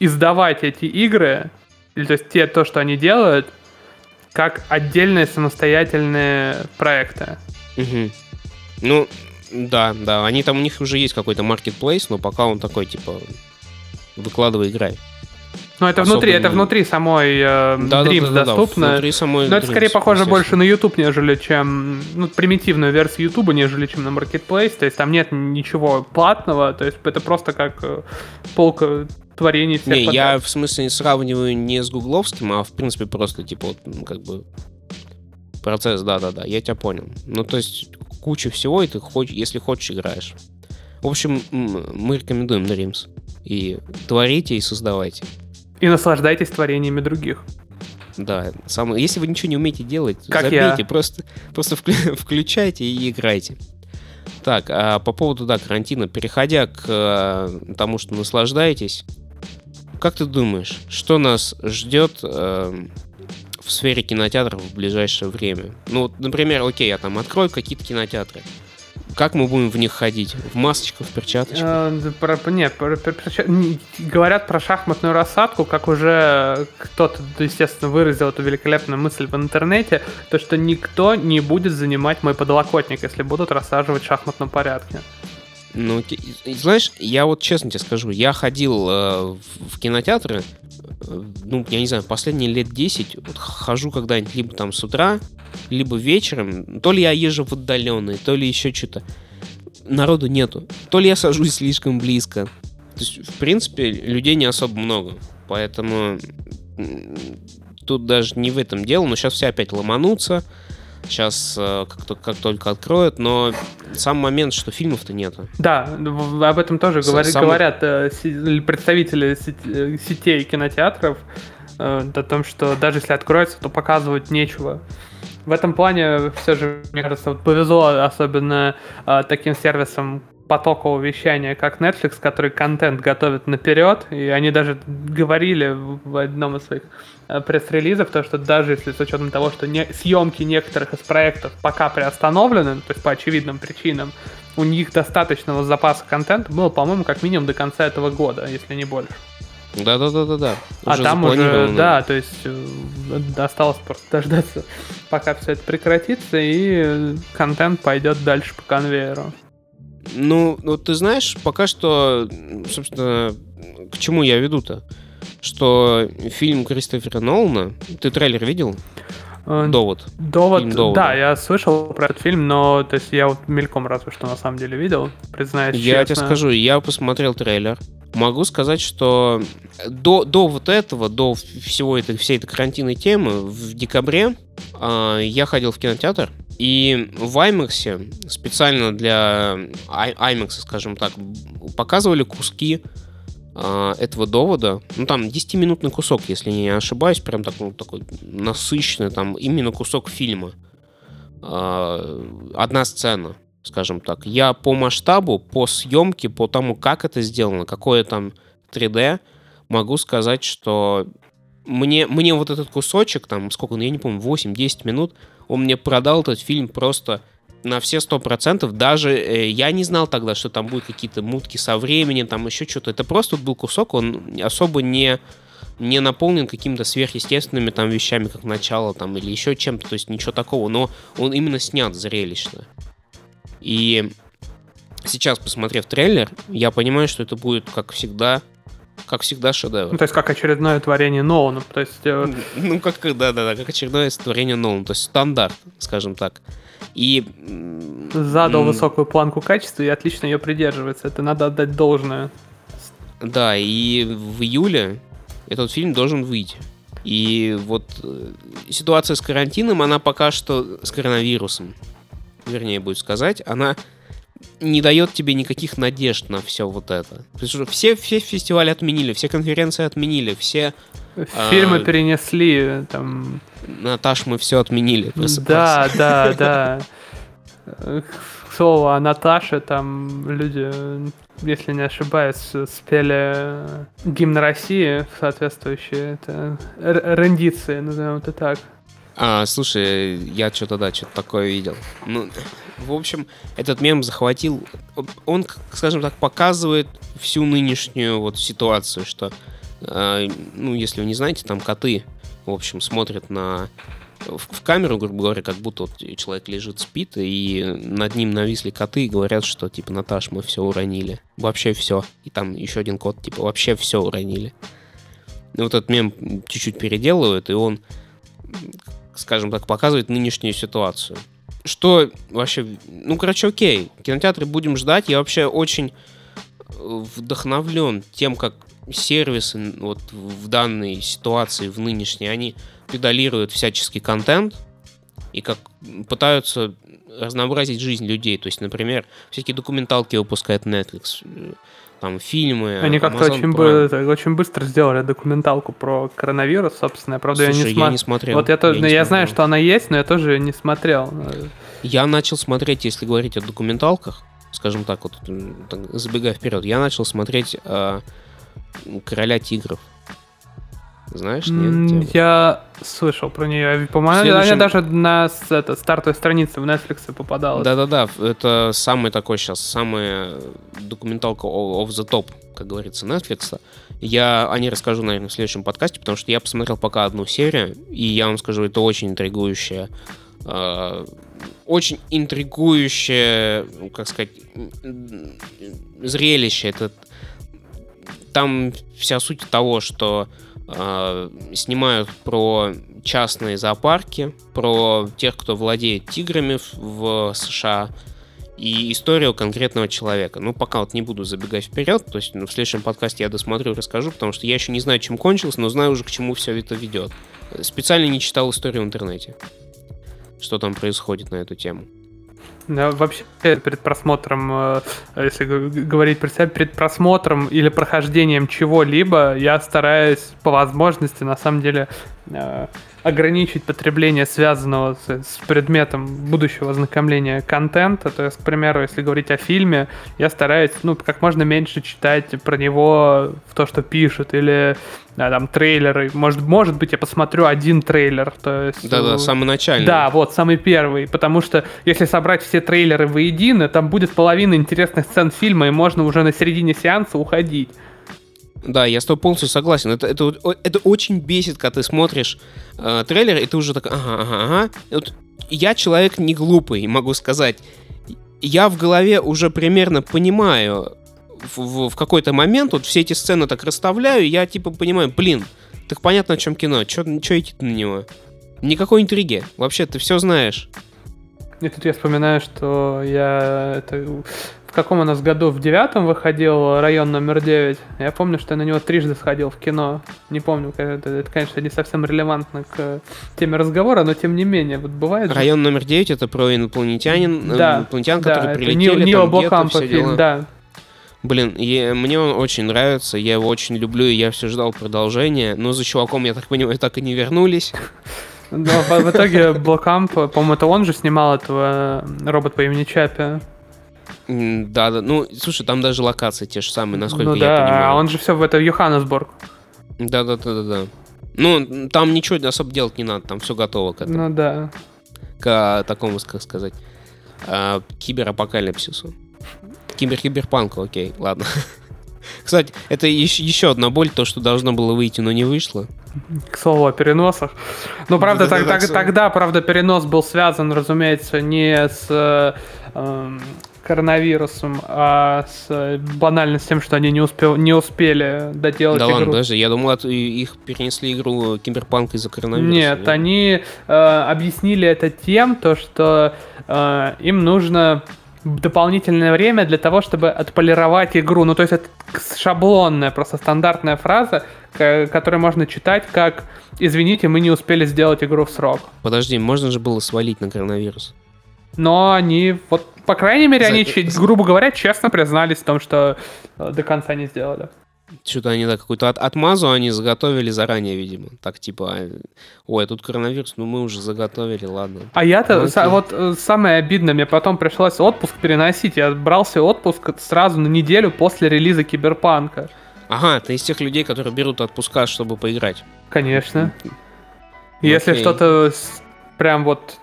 издавать эти игры, или то есть те, то, что они делают, как отдельные самостоятельные проекты. Угу. Ну, да, да. Они там, у них уже есть какой-то marketplace, но пока он такой, типа, выкладывай, играй. Ну, это внутри, это внутри самой э, да, Dreams да, да, доступно. Да, внутри самой Но это скорее похоже больше на YouTube, нежели чем ну, примитивную версию YouTube, нежели чем на Marketplace. То есть там нет ничего платного, то есть это просто как э, полка творений всех Не, я в смысле сравниваю не с гугловским, а в принципе просто типа вот ну, как бы процесс, да-да-да, я тебя понял. Ну, то есть куча всего, и ты хочешь, если хочешь, играешь. В общем, мы рекомендуем Dreams. И творите, и создавайте. И наслаждайтесь творениями других. Да, сам, если вы ничего не умеете делать, как забейте, я. просто, просто включайте и играйте. Так, а по поводу, да, карантина, переходя к а, тому, что наслаждаетесь, как ты думаешь, что нас ждет э, в сфере кинотеатров в ближайшее время? Ну, вот, например, окей, я там открою какие-то кинотеатры. Как мы будем в них ходить? В масочках, в перчаточках? Э, про, нет, про, про, про, говорят про шахматную рассадку, как уже кто-то, естественно, выразил эту великолепную мысль в интернете, то, что никто не будет занимать мой подлокотник, если будут рассаживать в шахматном порядке. Ну, знаешь, я вот честно тебе скажу, я ходил э, в кинотеатры, э, ну, я не знаю, последние лет 10, вот хожу когда-нибудь либо там с утра, либо вечером, то ли я езжу в отдаленные, то ли еще что-то. Народу нету. То ли я сажусь слишком близко. То есть, в принципе, людей не особо много. Поэтому тут даже не в этом дело, но сейчас все опять ломанутся сейчас э, как, как только откроют, но сам момент, что фильмов-то нету. Да, об этом тоже говори, сам... говорят э, представители э, сетей кинотеатров. о том, что даже если откроется, то показывать нечего. В этом плане все же, мне кажется, вот повезло особенно э, таким сервисам потокового вещания, как Netflix, который контент готовит наперед, и они даже говорили в одном из своих э, пресс-релизов, то, что даже если с учетом того, что не, съемки некоторых из проектов пока приостановлены, то есть по очевидным причинам, у них достаточного запаса контента было, по-моему, как минимум до конца этого года, если не больше. Да, да, да, да, да. А там уже, да, то есть э, осталось просто дождаться, пока все это прекратится, и контент пойдет дальше по конвейеру. Ну, ну, ты знаешь, пока что, собственно, к чему я веду-то? Что фильм Кристофера Нолана, ты трейлер видел? Э, Довод. Довод, Довод, да, я слышал про этот фильм, но то есть я вот мельком разве что на самом деле видел, признаюсь Я честно. тебе скажу, я посмотрел трейлер. Могу сказать, что до, до вот этого, до всего этой, всей этой карантинной темы, в декабре э, я ходил в кинотеатр, и в IMAX специально для IMAX, скажем так, показывали куски э, этого довода. Ну, там 10-минутный кусок, если не ошибаюсь, прям так, ну, такой насыщенный, там именно кусок фильма. Э, одна сцена, скажем так. Я по масштабу, по съемке, по тому, как это сделано, какое там 3D, могу сказать, что мне, мне вот этот кусочек, там, сколько, ну, я не помню, 8-10 минут, он мне продал этот фильм просто на все сто процентов. Даже э, я не знал тогда, что там будут какие-то мутки со временем, там еще что-то. Это просто был кусок, он особо не не наполнен какими-то сверхъестественными там вещами, как начало там или еще чем-то, то есть ничего такого, но он именно снят зрелищно. И сейчас, посмотрев трейлер, я понимаю, что это будет, как всегда, как всегда, шедевр. Ну, то есть, как очередное творение Нолана. То есть... Э... Ну, как, да-да-да, как очередное творение Нолана. То есть, стандарт, скажем так. И... Задал высокую планку качества и отлично ее придерживается. Это надо отдать должное. Да, и в июле этот фильм должен выйти. И вот э, ситуация с карантином, она пока что с коронавирусом, вернее будет сказать, она не дает тебе никаких надежд на все вот это. Все, все фестивали отменили, все конференции отменили, все... Фильмы а, перенесли, там... Наташ, мы все отменили. Да, да, да. К слову, а Наташа, там люди, если не ошибаюсь, спели гимн России, соответствующие это, рендиции, назовем это так. А, слушай, я что-то, да, что-то такое видел. Ну, в общем, этот мем захватил... Он, скажем так, показывает всю нынешнюю вот ситуацию, что, э, ну, если вы не знаете, там коты, в общем, смотрят на в, в камеру, грубо говоря, как будто вот человек лежит, спит, и над ним нависли коты и говорят, что, типа, Наташ, мы все уронили. Вообще все. И там еще один кот, типа, вообще все уронили. И вот этот мем чуть-чуть переделывают, и он скажем так, показывает нынешнюю ситуацию. Что вообще... Ну, короче, окей. Кинотеатры будем ждать. Я вообще очень э, вдохновлен тем, как сервисы вот в данной ситуации, в нынешней, они педалируют всяческий контент и как пытаются разнообразить жизнь людей. То есть, например, всякие документалки выпускает Netflix там фильмы. Они как-то очень, бы, очень быстро сделали документалку про коронавирус, собственно. Правда, Слушай, я не, см... я не смотрел. Вот я, тоже, я, я знаю, что она есть, но я тоже не смотрел. Я начал смотреть, если говорить о документалках, скажем так, вот забегая вперед, я начал смотреть э, Короля тигров. Знаешь, нет? Я слышал про нее. По-моему, следующем... она даже на это, стартовой странице в Netflix попадала. Да-да-да, это самый такой сейчас, самая документалка of the top, как говорится, Netflix. Я о ней расскажу, наверное, в следующем подкасте, потому что я посмотрел пока одну серию, и я вам скажу, это очень интригующая э, очень интригующее, как сказать, зрелище. Это там вся суть того, что э, снимают про частные зоопарки, про тех, кто владеет тиграми в США, и историю конкретного человека. Ну, пока вот не буду забегать вперед, то есть ну, в следующем подкасте я досмотрю, расскажу, потому что я еще не знаю, чем кончилось, но знаю уже, к чему все это ведет. Специально не читал историю в интернете, что там происходит на эту тему. Вообще перед просмотром, э, если говорить про себя, перед просмотром или прохождением чего-либо, я стараюсь по возможности, на самом деле, э, ограничить потребление связанного с, с предметом будущего ознакомления контента. То есть, к примеру, если говорить о фильме, я стараюсь, ну, как можно меньше читать про него в то, что пишут, или да, там трейлеры. Может, может быть, я посмотрю один трейлер. То есть, Да-да, самый начальный. Да, вот, самый первый. Потому что если собрать все трейлеры воедино, там будет половина интересных сцен фильма, и можно уже на середине сеанса уходить. Да, я с тобой полностью согласен. Это, это, это очень бесит, когда ты смотришь э, трейлер, и ты уже так, ага, ага, ага. Вот я человек не глупый, могу сказать. Я в голове уже примерно понимаю, в, в, в какой-то момент вот все эти сцены так расставляю, я типа понимаю, блин, так понятно, о чем кино, что идти на него? Никакой интриги, вообще ты все знаешь. И тут я вспоминаю, что я это в каком у нас году, в девятом выходил район номер девять. Я помню, что я на него трижды сходил в кино. Не помню, это, это, конечно, не совсем релевантно к теме разговора, но тем не менее, вот бывает... Район же... номер девять это про инопланетянин, да, инопланетян, да, которые прилетели, Нил, там где-то все фильм, дела. да. Блин, я, мне он очень нравится, я его очень люблю, и я все ждал продолжения, но за чуваком, я так понимаю, так и не вернулись. Но в итоге Блокамп, по-моему, это он же снимал этого робот по имени Чапи. Да, да. Ну, слушай, там даже локации те же самые, насколько ну, я да, понимаю. А он же все в это Йоханнесбург. Да, да, да, да, да. Ну, там ничего особо делать не надо, там все готово к этому. Ну да. К такому, как сказать, а, киберапокалипсису. Кибер-киберпанку, окей, ладно. Кстати, это еще, еще одна боль, то, что должно было выйти, но не вышло. К слову о переносах. Ну, правда, да, так, да, так, тогда, правда, перенос был связан, разумеется, не с э, коронавирусом, а с банально с тем, что они не, успел, не успели доделать да игру. ладно, даже я думал, их перенесли игру Киберпанк из-за коронавируса. Нет, нет? они э, объяснили это тем, то, что э, им нужно дополнительное время для того, чтобы отполировать игру. Ну, то есть это шаблонная, просто стандартная фраза, которую можно читать как «Извините, мы не успели сделать игру в срок». Подожди, можно же было свалить на коронавирус. Но они, вот, по крайней мере, За... они, грубо говоря, честно признались в том, что э, до конца не сделали. Что-то они, да, какую-то от, отмазу они заготовили заранее, видимо. Так, типа, ой, тут коронавирус, ну мы уже заготовили, ладно. А я-то, ну, вот э, самое обидное, мне потом пришлось отпуск переносить. Я брался отпуск сразу на неделю после релиза Киберпанка. Ага, ты из тех людей, которые берут отпуска, чтобы поиграть. Конечно. Если что-то прям вот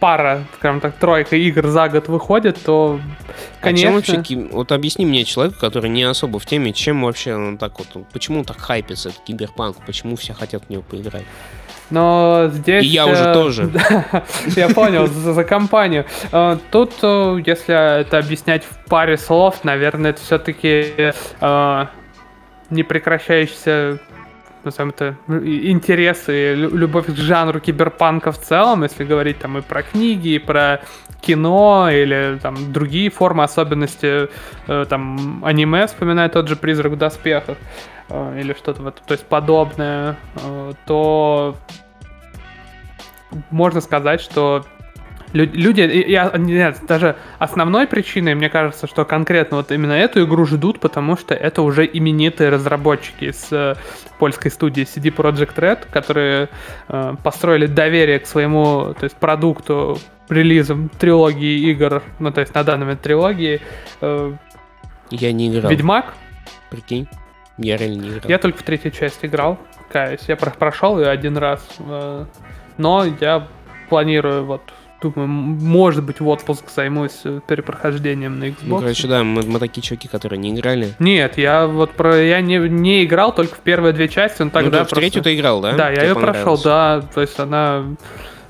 пара, скажем так, тройка игр за год выходит, то, конечно... А вообще, вот объясни мне человеку, который не особо в теме, чем вообще он так вот, почему он так хайпится, этот киберпанк, почему все хотят в него поиграть? Но здесь... И я уже э, тоже. Я понял, за компанию. Э, тут, э, если это объяснять в паре слов, наверное, это все-таки непрекращающийся назовем это, интересы, любовь к жанру киберпанка в целом, если говорить там и про книги, и про кино, или там другие формы особенности, э, там аниме, вспоминаю тот же «Призрак в доспехах», э, или что-то вот, то есть подобное, э, то можно сказать, что Люди, я, нет, даже основной причиной, мне кажется, что конкретно вот именно эту игру ждут, потому что это уже именитые разработчики с э, польской студии CD Projekt Red, которые э, построили доверие к своему то есть, продукту релизом трилогии игр, ну то есть на данный момент трилогии. Э, я не играл. Ведьмак. Прикинь. Я реально не играл. Я только в третью часть играл, каюсь. Я прошел ее один раз. Э, но я планирую вот думаю, может быть, в отпуск займусь э, перепрохождением на Xbox. Ну, короче, да, мы, мы такие чуваки, которые не играли. Нет, я вот про я не, не играл только в первые две части, но тогда ну, в третью ты играл, да? Да, я ее прошел, да, то есть она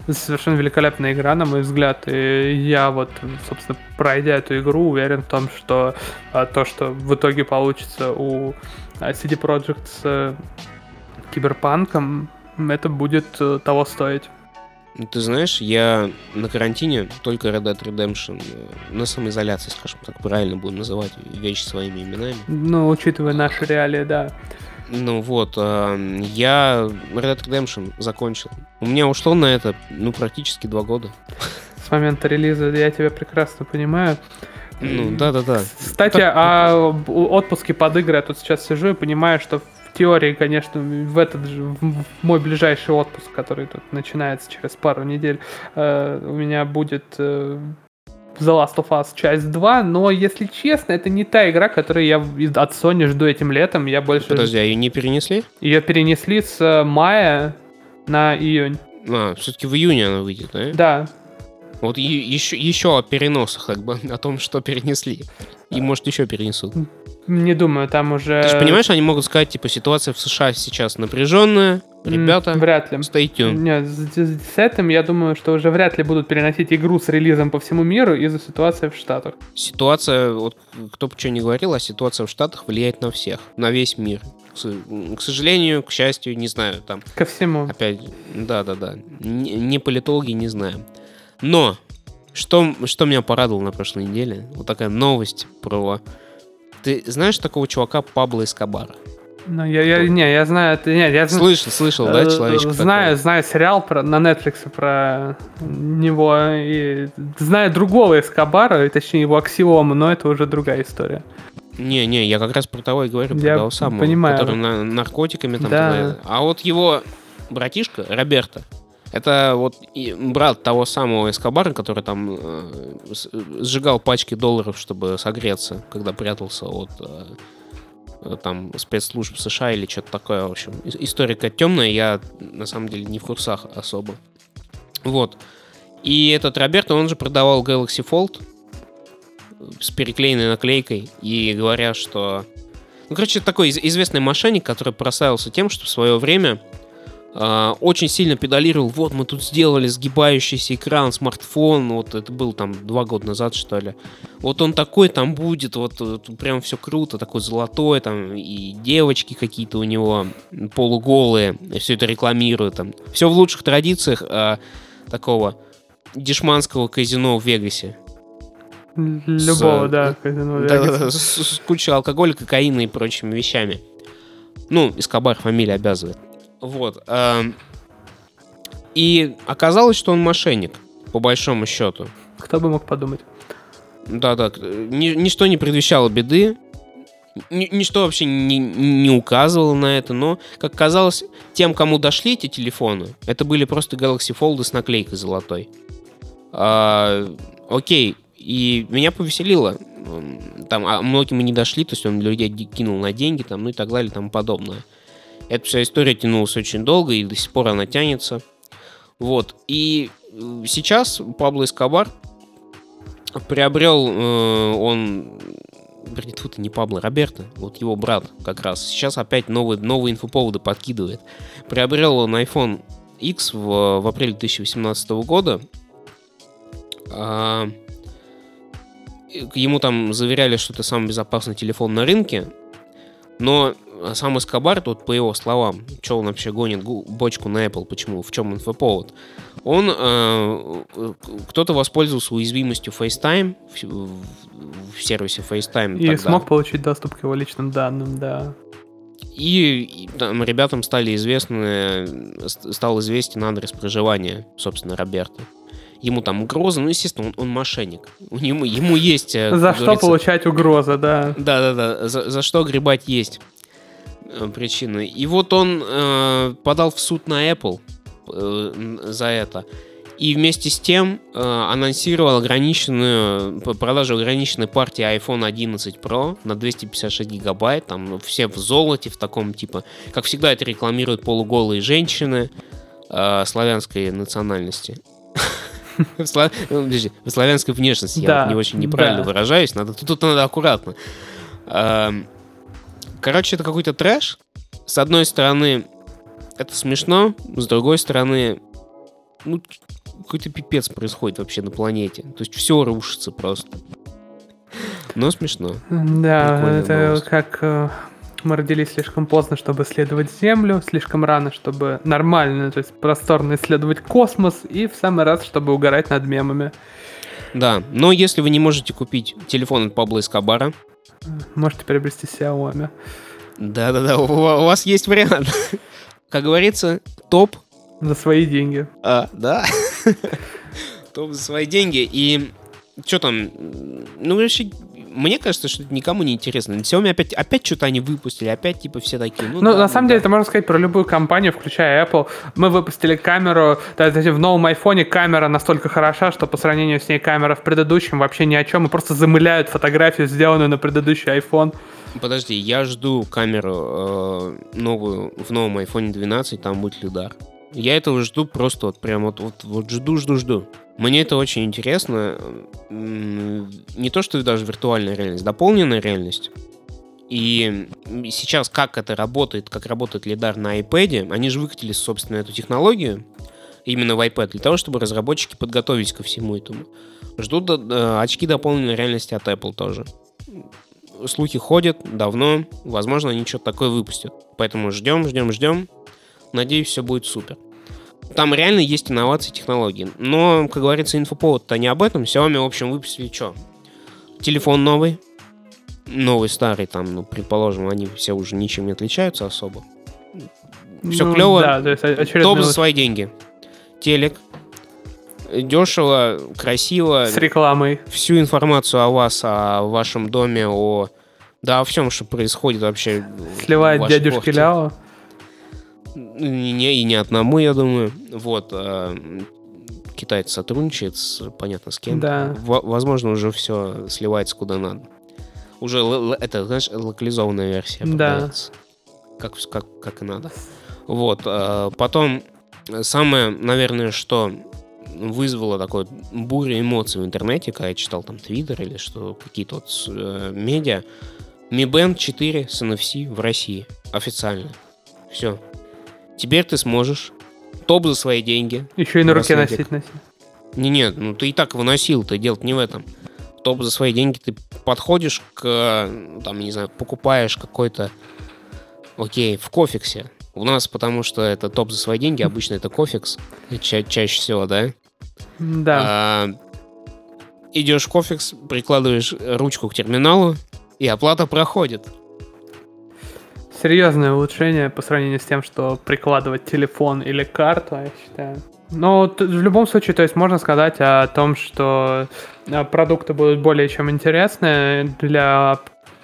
совершенно великолепная игра, на мой взгляд, и я вот, собственно, пройдя эту игру, уверен в том, что а, то, что в итоге получится у а, CD Projekt с а, Киберпанком, это будет а, того стоить. Ну, ты знаешь, я на карантине только Red Dead Redemption э, на самоизоляции, скажем так, правильно будем называть вещи своими именами. Ну, учитывая наши реалии, да. Ну вот, э, я Red Dead Redemption закончил. У меня ушло на это, ну, практически два года. с момента релиза, я тебя прекрасно понимаю. Ну, да-да-да. Кстати, так... о отпуске под игры я тут сейчас сижу и понимаю, что теории, конечно, в этот же, в мой ближайший отпуск, который тут начинается через пару недель, э, у меня будет э, The Last of Us часть 2, но, если честно, это не та игра, которую я от Sony жду этим летом. Я больше... Подожди, а ее не перенесли? Ее перенесли с э, мая на июнь. А, все-таки в июне она выйдет, да? Да. Вот еще, еще о переносах, как бы, о том, что перенесли. И, может, еще перенесут. Не думаю, там уже... Ты же понимаешь, они могут сказать, типа, ситуация в США сейчас напряженная, ребята, вряд ли. stay tuned. Нет, с, с этим, я думаю, что уже вряд ли будут переносить игру с релизом по всему миру из-за ситуации в Штатах. Ситуация, вот кто бы что ни говорил, а ситуация в Штатах влияет на всех, на весь мир. К сожалению, к счастью, не знаю, там... Ко всему. Опять, да-да-да, не, не политологи, не знаем. Но, что, что меня порадовало на прошлой неделе, вот такая новость про ты знаешь такого чувака Пабло Эскобара? Ну, я, я, не, я знаю, это, нет, я слышал, слышал, да, э, человечек Знаю, такой. знаю сериал про, на Netflix про него, и знаю другого Эскобара, точнее его аксиому, но это уже другая история. Не, не, я как раз про того и говорю, про я того самого, понимаю. который на, наркотиками там. Да. А вот его братишка Роберто, это вот брат того самого Эскобара, который там э, сжигал пачки долларов, чтобы согреться, когда прятался от э, там спецслужб США или что-то такое, в общем. Историка темная, я на самом деле не в курсах особо. Вот. И этот Роберто, он же продавал Galaxy Fold с переклеенной наклейкой и говоря, что... Ну, короче, такой известный мошенник, который прославился тем, что в свое время очень сильно педалировал, вот мы тут сделали сгибающийся экран, смартфон, вот это был там два года назад, что ли. Вот он такой там будет, вот, вот прям все круто, такой золотой, там и девочки какие-то у него полуголые, все это рекламируют там. Все в лучших традициях uh, такого дешманского казино в Вегасе. Любого, с, да, казино в Вегасе. Да, да, с, с кучей алкоголя, кокаина и прочими вещами. Ну, Эскобар фамилия обязывает. Вот. Эм, и оказалось, что он мошенник, по большому счету. Кто бы мог подумать? Да-да, ничто не предвещало беды, ничто вообще не, не указывало на это, но, как казалось, тем, кому дошли эти телефоны, это были просто Galaxy Fold с наклейкой золотой. А, окей, и меня повеселило. Там а многим и не дошли, то есть он людей кинул на деньги, там, ну и так далее, и тому подобное. Эта вся история тянулась очень долго, и до сих пор она тянется. Вот. И э, сейчас Пабло Эскобар приобрел э, он вернее, тут не Пабло, Роберто, вот его брат как раз. Сейчас опять новые, новые инфоповоды подкидывает. Приобрел он iPhone X в, в апреле 2018 года. А, ему там заверяли, что это самый безопасный телефон на рынке. Но а сам Эскобар, тут по его словам, что он вообще гонит бочку на Apple, почему, в чем инфоповод, он, э, кто-то воспользовался уязвимостью FaceTime в, в, сервисе FaceTime. И тогда. смог получить доступ к его личным данным, да. И, и там ребятам стали известны, стал известен адрес проживания, собственно, Роберта. Ему там угрозы, ну, естественно, он, он мошенник. У него, ему есть... Э, за что получать угрозы, да. Да-да-да, за, за что гребать есть. Э, причины. И вот он э, подал в суд на Apple э, за это. И вместе с тем э, анонсировал ограниченную продажу ограниченной партии iPhone 11 Pro на 256 гигабайт. Там все в золоте, в таком типа. Как всегда, это рекламируют полуголые женщины э, славянской национальности. В славянской внешности, я не очень неправильно выражаюсь. Надо, тут надо аккуратно. Короче, это какой-то трэш. С одной стороны, это смешно, с другой стороны, ну, какой-то пипец происходит вообще на планете. То есть все рушится просто. Но смешно. Да, Прикольная это новость. как э, мы родились слишком поздно, чтобы исследовать Землю, слишком рано, чтобы нормально, то есть просторно исследовать космос, и в самый раз, чтобы угорать над мемами. Да, но если вы не можете купить телефон от Пабло Эскобара, Можете приобрести Xiaomi. Да-да-да, у, у вас есть вариант. Как говорится, топ. За свои деньги. А, да. топ за свои деньги. И что там? Ну, вообще, мне кажется, что это никому не интересно. Xiaomi опять, опять что-то они выпустили, опять типа все такие. Ну, ну да, на самом да. деле, это можно сказать про любую компанию, включая Apple. Мы выпустили камеру, да, в новом iPhone камера настолько хороша, что по сравнению с ней камера в предыдущем вообще ни о чем, и просто замыляют фотографию, сделанную на предыдущий iPhone. Подожди, я жду камеру э, новую в новом iPhone 12, там будет лидар. Я этого жду просто вот прям вот, вот, вот жду, жду, жду. Мне это очень интересно. Не то, что даже виртуальная реальность, дополненная реальность. И сейчас как это работает, как работает лидар на iPad, они же выкатили, собственно, эту технологию именно в iPad для того, чтобы разработчики подготовились ко всему этому. Ждут э, очки дополненной реальности от Apple тоже. Слухи ходят давно, возможно, они что-то такое выпустят. Поэтому ждем, ждем, ждем. Надеюсь, все будет супер. Там реально есть инновации технологий. Но, как говорится, инфоповод-то не об этом. Xiaomi, в общем, выпустили что? Телефон новый. Новый, старый, там, ну, предположим, они все уже ничем не отличаются особо. Все ну, клево. Да, то есть очередной... Топ за свои деньги. Телек. Дешево, красиво. С рекламой. Всю информацию о вас, о вашем доме, о... Да, о всем, что происходит вообще. Сливает дядюшки Ляо. Не, и не одному, я думаю. Вот. А, китайцы сотрудничает, с, понятно, с кем. Да. В, возможно, уже все сливается куда надо. Уже это, знаешь, локализованная версия Да. Как, как, как и надо. Вот. А, потом, самое, наверное, что вызвало такой бурю эмоций в интернете, когда я читал там Твиттер или что, какие-то вот э, медиа. Mi Band 4 с NFC в России. Официально. Все. Теперь ты сможешь топ за свои деньги. Еще и на руке носить носить. Не, нет, ну ты и так выносил, ты делать не в этом. Топ за свои деньги ты подходишь к, там, не знаю, покупаешь какой-то, окей, в Cofix е. У нас, потому что это топ за свои деньги, обычно это Cofix, ча- чаще всего, да? Да. А, идешь в Cofix, прикладываешь ручку к терминалу, и оплата проходит серьезное улучшение по сравнению с тем, что прикладывать телефон или карту, я считаю. Но в любом случае, то есть можно сказать о том, что э, продукты будут более чем интересны для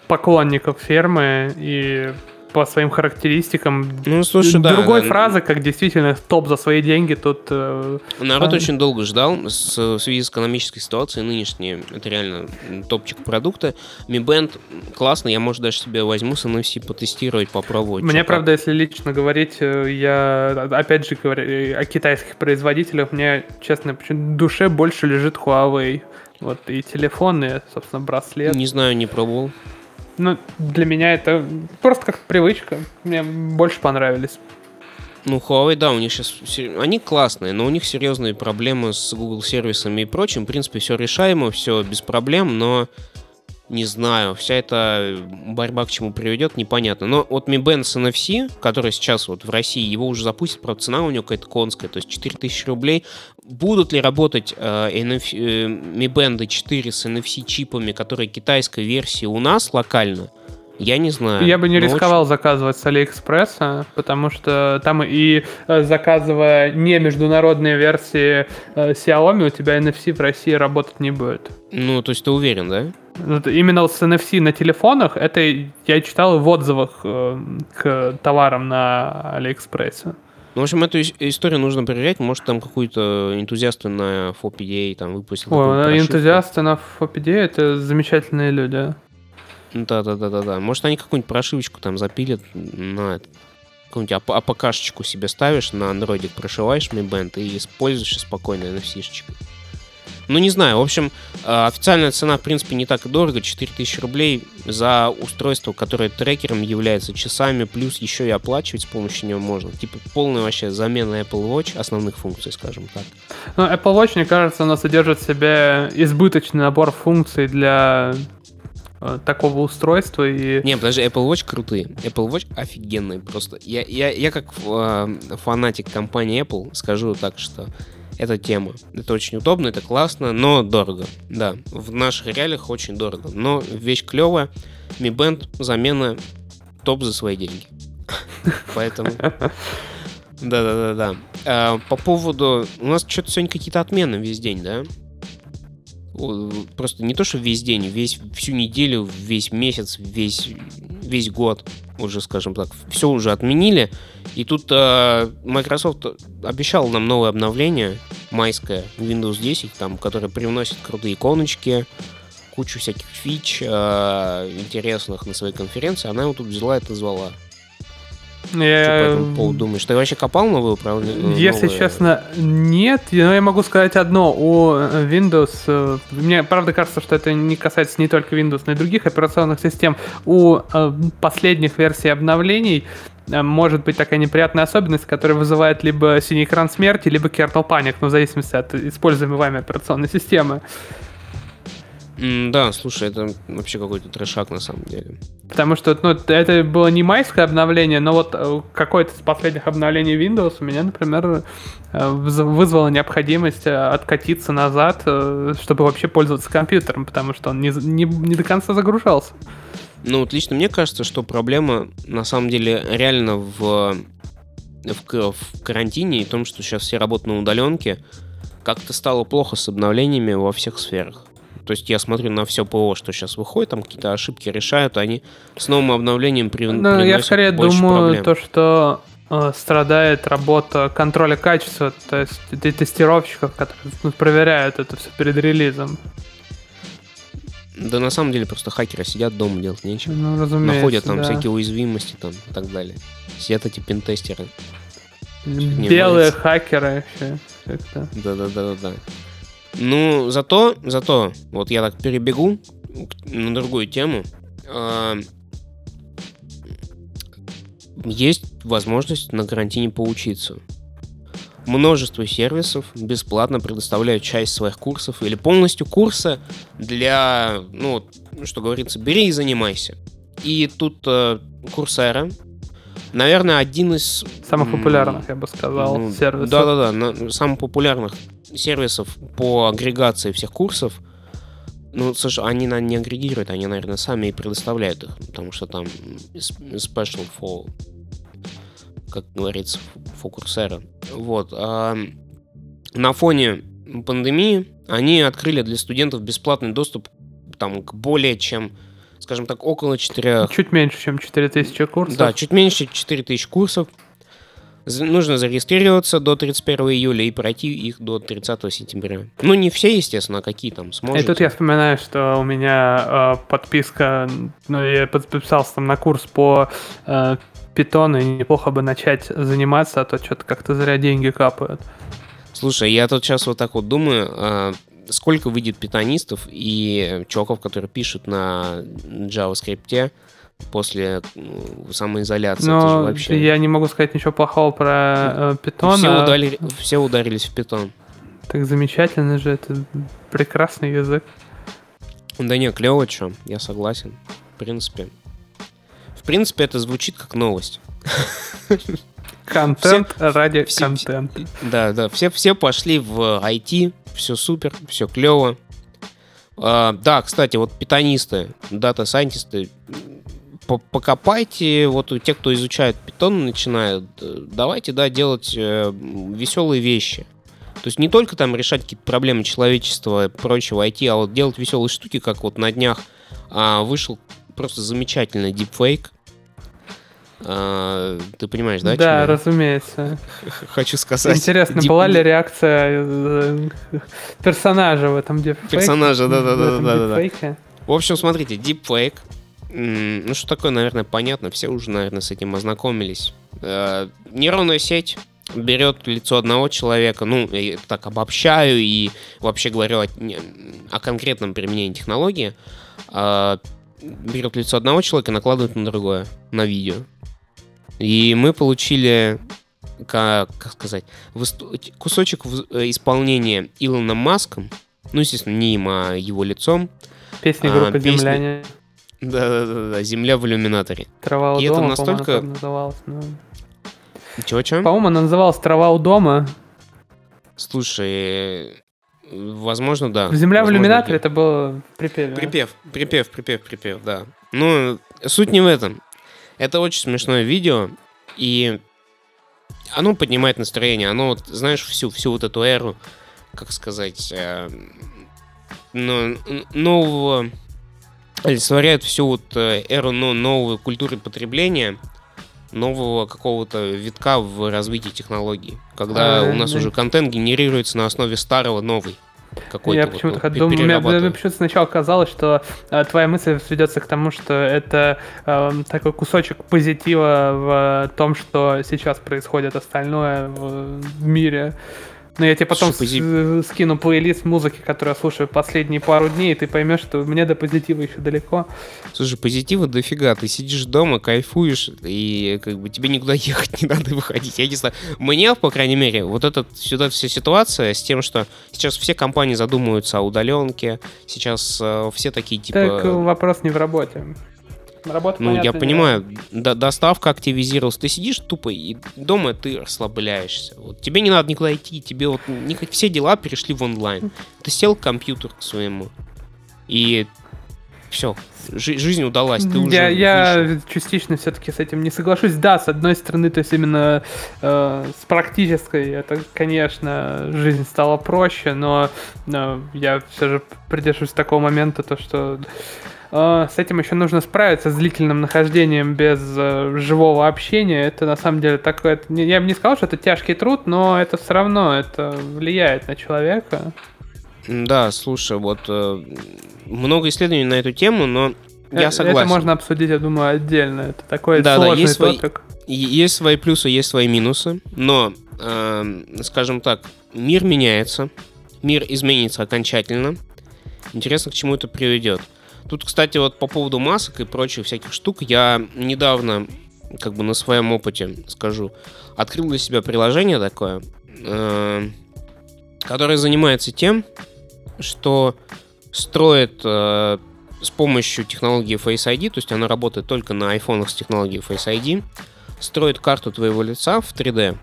поклонников фермы и по своим характеристикам. Ну, слушай, да. Другой да. фразы, как действительно топ за свои деньги, тут... Э, Народ а... очень долго ждал с, в связи с экономической ситуацией нынешней. Это реально топчик продукта. Mi Band классно, я, может, даже себе возьму с NFC потестировать, попробовать. Мне, правда, если лично говорить, э, я, опять же, говорю о китайских производителях, мне, честно, в душе больше лежит Huawei. Вот, и телефон, и, собственно, браслет. Не знаю, не пробовал. Ну, для меня это просто как привычка. Мне больше понравились. Ну, Huawei, да, у них сейчас... Они классные, но у них серьезные проблемы с Google сервисами и прочим. В принципе, все решаемо, все без проблем, но не знаю, вся эта борьба к чему приведет, непонятно. Но вот Mi Band с NFC, который сейчас вот в России, его уже запустят, правда, цена у него какая-то конская, то есть 4000 рублей. Будут ли работать э, NFC, э, Mi Band 4 с NFC-чипами, которые китайской версии у нас локально? Я не знаю. Я бы не рисковал очень... заказывать с Алиэкспресса, потому что там и э, заказывая не международные версии э, Xiaomi, у тебя NFC в России работать не будет. Ну, то есть ты уверен, да? Именно с NFC на телефонах, это я читал в отзывах э, к товарам на Алиэкспрессе. Ну, в общем, эту историю нужно проверять. Может, там какую-то энтузиасты на FOPDA там выпустил. О, энтузиасты на FOPDA — это замечательные люди. Да-да-да-да-да. Может, они какую-нибудь прошивочку там запилят на какую-нибудь АПКшечку себе ставишь, на андроидик прошиваешь Mi Band и используешь спокойно NFC-шечкой. Ну, не знаю. В общем, э, официальная цена, в принципе, не так и дорого. 4000 рублей за устройство, которое трекером является часами, плюс еще и оплачивать с помощью него можно. Типа полная вообще замена Apple Watch основных функций, скажем так. Ну, Apple Watch, мне кажется, она содержит в себе избыточный набор функций для э, такого устройства и... Не, подожди, Apple Watch крутые. Apple Watch офигенные просто. Я, я, я как э, фанатик компании Apple скажу так, что эта тема. Это очень удобно, это классно, но дорого. Да, в наших реалиях очень дорого. Но вещь клевая. Mi Band замена топ за свои деньги. Поэтому... Да-да-да-да. э, по поводу... У нас что-то сегодня какие-то отмены весь день, да? Просто не то, что весь день, весь, всю неделю, весь месяц, весь, весь год уже, скажем так, все уже отменили. И тут э, Microsoft обещал нам новое обновление, майское, Windows 10, там, которое привносит крутые иконочки, кучу всяких фич э, интересных на своей конференции. Она его тут взяла и назвала. Я... Что по этому поводу думаешь? Ты вообще копал новое управление? Если новое... честно, нет. Но я могу сказать одно. У Windows... Э, мне правда кажется, что это не касается не только Windows, но и других операционных систем. У э, последних версий обновлений э, может быть такая неприятная особенность, которая вызывает либо синий экран смерти, либо kernel panic, ну, в зависимости от используемой вами операционной системы. Да, слушай, это вообще какой-то трешак на самом деле. Потому что ну, это было не майское обновление, но вот э, какое-то из последних обновлений Windows у меня, например, э, вызвало необходимость э, откатиться назад, чтобы вообще пользоваться компьютером, потому что он не, не, не до конца загружался. Ну, вот лично мне кажется, что проблема на самом деле реально в, в, в карантине и том, что сейчас все работают на удаленке, как-то стало плохо с обновлениями во всех сферах. То есть я смотрю на все ПО, что сейчас выходит, там какие-то ошибки решают, они с новым обновлением при, ну, Я скорее думаю, проблем. то, что э, страдает работа контроля качества, то есть тестировщиков, которые ну, проверяют это все перед релизом. Да на самом деле просто хакеры сидят дома, делать нечего. Ну, разумеется, Находят там да. всякие уязвимости там и так далее. Сидят эти пентестеры. Белые хакеры вообще. Да-да-да-да. Ну, зато, зато, вот я так перебегу на другую тему. А, есть возможность на карантине поучиться. Множество сервисов бесплатно предоставляют часть своих курсов или полностью курса для, ну, что говорится, бери и занимайся. И тут э, Курсера, наверное, один из... Самых популярных, я бы сказал, ну, сервисов. Да-да-да, самых популярных сервисов по агрегации всех курсов, ну, слушай, они на не агрегируют, они, наверное, сами и предоставляют их, потому что там special for, как говорится, for Coursera. Вот. А на фоне пандемии они открыли для студентов бесплатный доступ там, к более чем, скажем так, около 4... Чуть меньше, чем 4000 курсов. Да, чуть меньше 4000 курсов нужно зарегистрироваться до 31 июля и пройти их до 30 сентября. Ну, не все, естественно, а какие там сможете. И тут я вспоминаю, что у меня э, подписка, ну, я подписался там на курс по э, питону, и неплохо бы начать заниматься, а то что-то как-то зря деньги капают. Слушай, я тут сейчас вот так вот думаю, э, сколько выйдет питонистов и чоков, которые пишут на JavaScript, после самоизоляции. Но это же вообще... я не могу сказать ничего плохого про э, питон. Все, ударили, все ударились в питон. Так замечательно же, это прекрасный язык. Да не, клево, что, я согласен. В принципе. В принципе, это звучит как новость. Контент все, ради все, контента. Да, да, все, все пошли в IT, все супер, все клево. А, да, кстати, вот питонисты, дата-сайентисты, покопайте, вот у тех, кто изучает питон, начинают, э, давайте, да, делать э, веселые вещи. То есть не только там решать какие-то проблемы человечества и прочего IT, а вот делать веселые штуки, как вот на днях а, вышел просто замечательный дипфейк. А, ты понимаешь, да? Да, разумеется. Хочу сказать. Интересно, была ли реакция э, персонажа в этом дипфейке? Персонажа, да-да-да. В общем, смотрите, дипфейк ну, что такое, наверное, понятно. Все уже, наверное, с этим ознакомились. Э, нейронная сеть берет лицо одного человека, ну, я так обобщаю и вообще говорю о, о конкретном применении технологии, э, берет лицо одного человека и накладывает на другое, на видео. И мы получили, как, как сказать, кусочек исполнения Илоном Маском, ну, естественно, не им, а его лицом. Песня группы а, песни, «Земляне». Да-да-да, земля в иллюминаторе. Трава у И дома, это настолько... называлась. Но... Чего, чего? По-моему, она называлась «Трава у дома». Слушай, возможно, да. «Земля возможно, в иллюминаторе» да. это было припев. Припев, припев, припев, припев, да. Ну, суть не в этом. Это очень смешное видео, и оно поднимает настроение, оно, вот, знаешь, всю, всю вот эту эру, как сказать, э, нового, олицетворяет всю вот э, эру ну, новой культуры потребления, нового какого-то витка в развитии технологий, когда а, у нас да. уже контент генерируется на основе старого новый какой-то. Я вот, почему-то вот, думаю, мне, мне почему-то сначала казалось, что э, твоя мысль сведется к тому, что это э, такой кусочек позитива в том, что сейчас происходит остальное в, в мире. Но я тебе потом Слушай, пози... скину плейлист музыки, которую я слушаю последние пару дней, и ты поймешь, что мне до позитива еще далеко. Слушай, позитива дофига. Ты сидишь дома, кайфуешь, и как бы тебе никуда ехать не надо выходить. Я не знаю. Мне, по крайней мере, вот эта сюда вся ситуация с тем, что сейчас все компании задумываются о удаленке, сейчас э, все такие типа... Так вопрос не в работе. Работа, ну, я понимаю, до, доставка активизировалась. Ты сидишь тупо, и дома ты расслабляешься. Вот, тебе не надо никуда идти, тебе вот не, все дела перешли в онлайн. Ты сел к компьютеру к своему, и все, жи- жизнь удалась. Ты уже я, я частично все-таки с этим не соглашусь. Да, с одной стороны, то есть именно э, с практической, это, конечно, жизнь стала проще, но э, я все же придерживаюсь такого момента, то что с этим еще нужно справиться, с длительным нахождением без э, живого общения. Это на самом деле такое... Я бы не сказал, что это тяжкий труд, но это все равно это влияет на человека. Да, слушай, вот э, много исследований на эту тему, но я согласен. Это можно обсудить, я думаю, отдельно. Это такой да, сложный да, есть свои, есть свои плюсы, есть свои минусы, но, э, скажем так, мир меняется, мир изменится окончательно. Интересно, к чему это приведет. Тут, кстати, вот по поводу масок и прочих всяких штук, я недавно, как бы на своем опыте скажу, открыл для себя приложение такое, э, которое занимается тем, что строит э, с помощью технологии Face ID, то есть она работает только на айфонах с технологией Face ID, строит карту твоего лица в 3D.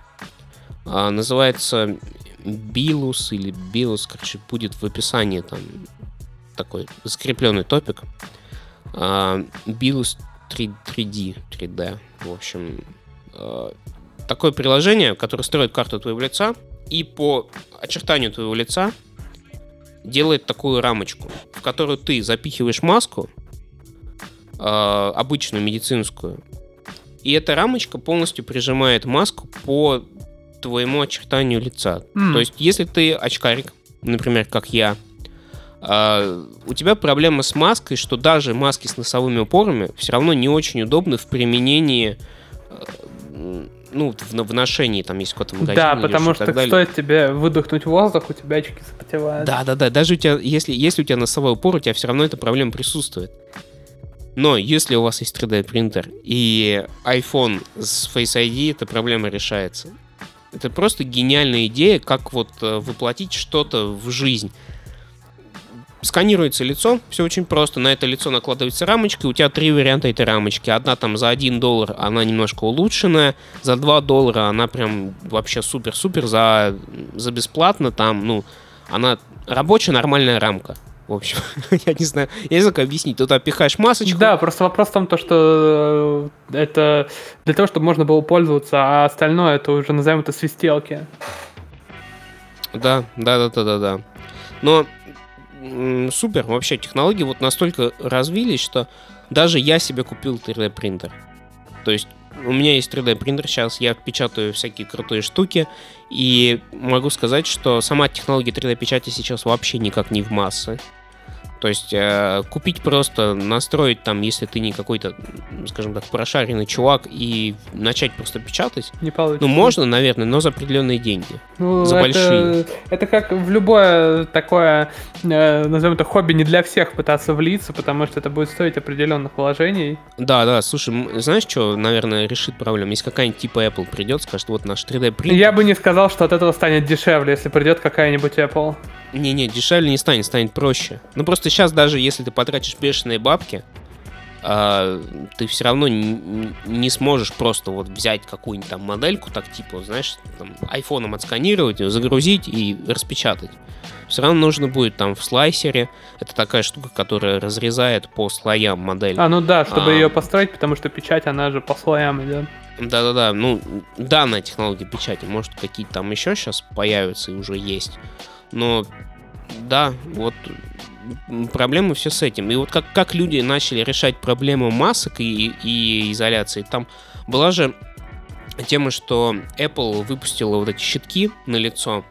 А, называется Билус или Билус, короче, будет в описании там такой закрепленный топик. Bilus 3, 3D, 3D, в общем, а, такое приложение, которое строит карту твоего лица и по очертанию твоего лица делает такую рамочку, в которую ты запихиваешь маску, а, обычную медицинскую, и эта рамочка полностью прижимает маску по твоему очертанию лица. Mm. То есть, если ты очкарик, например, как я, Uh, у тебя проблема с маской, что даже маски с носовыми упорами все равно не очень удобны в применении, uh, ну, в, в ношении, там есть какой-то магазин. Да, потому что далее. стоит тебе выдохнуть воздух, у тебя очки запотевают. Да, да, да, даже у тебя, если, если у тебя носовой упор, у тебя все равно эта проблема присутствует. Но если у вас есть 3D принтер и iPhone с Face ID, эта проблема решается. Это просто гениальная идея, как вот э, воплотить что-то в жизнь. Сканируется лицо, все очень просто. На это лицо накладывается рамочка, и у тебя три варианта этой рамочки. Одна там за 1 доллар, она немножко улучшенная, за 2 доллара она прям вообще супер-супер, за, за бесплатно там, ну, она рабочая нормальная рамка. В общем, я не знаю, я не знаю, как объяснить. Тут опихаешь масочку. Да, просто вопрос в том, то, что э, это для того, чтобы можно было пользоваться, а остальное это уже назовем это свистелки. Да, да, да, да, да, да. Но супер, вообще технологии вот настолько развились, что даже я себе купил 3D принтер. То есть у меня есть 3D принтер сейчас, я печатаю всякие крутые штуки, и могу сказать, что сама технология 3D печати сейчас вообще никак не в массы. То есть э, купить просто, настроить там, если ты не какой-то, скажем так, прошаренный чувак, и начать просто печатать. Не получится. Ну, можно, наверное, но за определенные деньги. Ну, за это, большие. Это как в любое такое, э, назовем это, хобби не для всех пытаться влиться, потому что это будет стоить определенных вложений. Да, да, слушай, знаешь, что, наверное, решит проблему? Если какая-нибудь типа Apple придет, скажет, вот наш 3D принтер. Я бы не сказал, что от этого станет дешевле, если придет какая-нибудь Apple. Не-не, дешевле не станет, станет проще. Ну просто сейчас даже если ты потратишь бешеные бабки, а, ты все равно не сможешь просто вот взять какую-нибудь там модельку, так типа, знаешь, там, айфоном отсканировать, ее загрузить и распечатать. Все равно нужно будет там в слайсере. Это такая штука, которая разрезает по слоям модель. А, ну да, чтобы а, ее построить, потому что печать, она же по слоям идет. Да-да-да, ну, данная технология печати, может, какие-то там еще сейчас появятся и уже есть. Но да, вот проблемы все с этим. И вот как, как люди начали решать проблему масок и, и изоляции, там была же тема, что Apple выпустила вот эти щитки на лицо,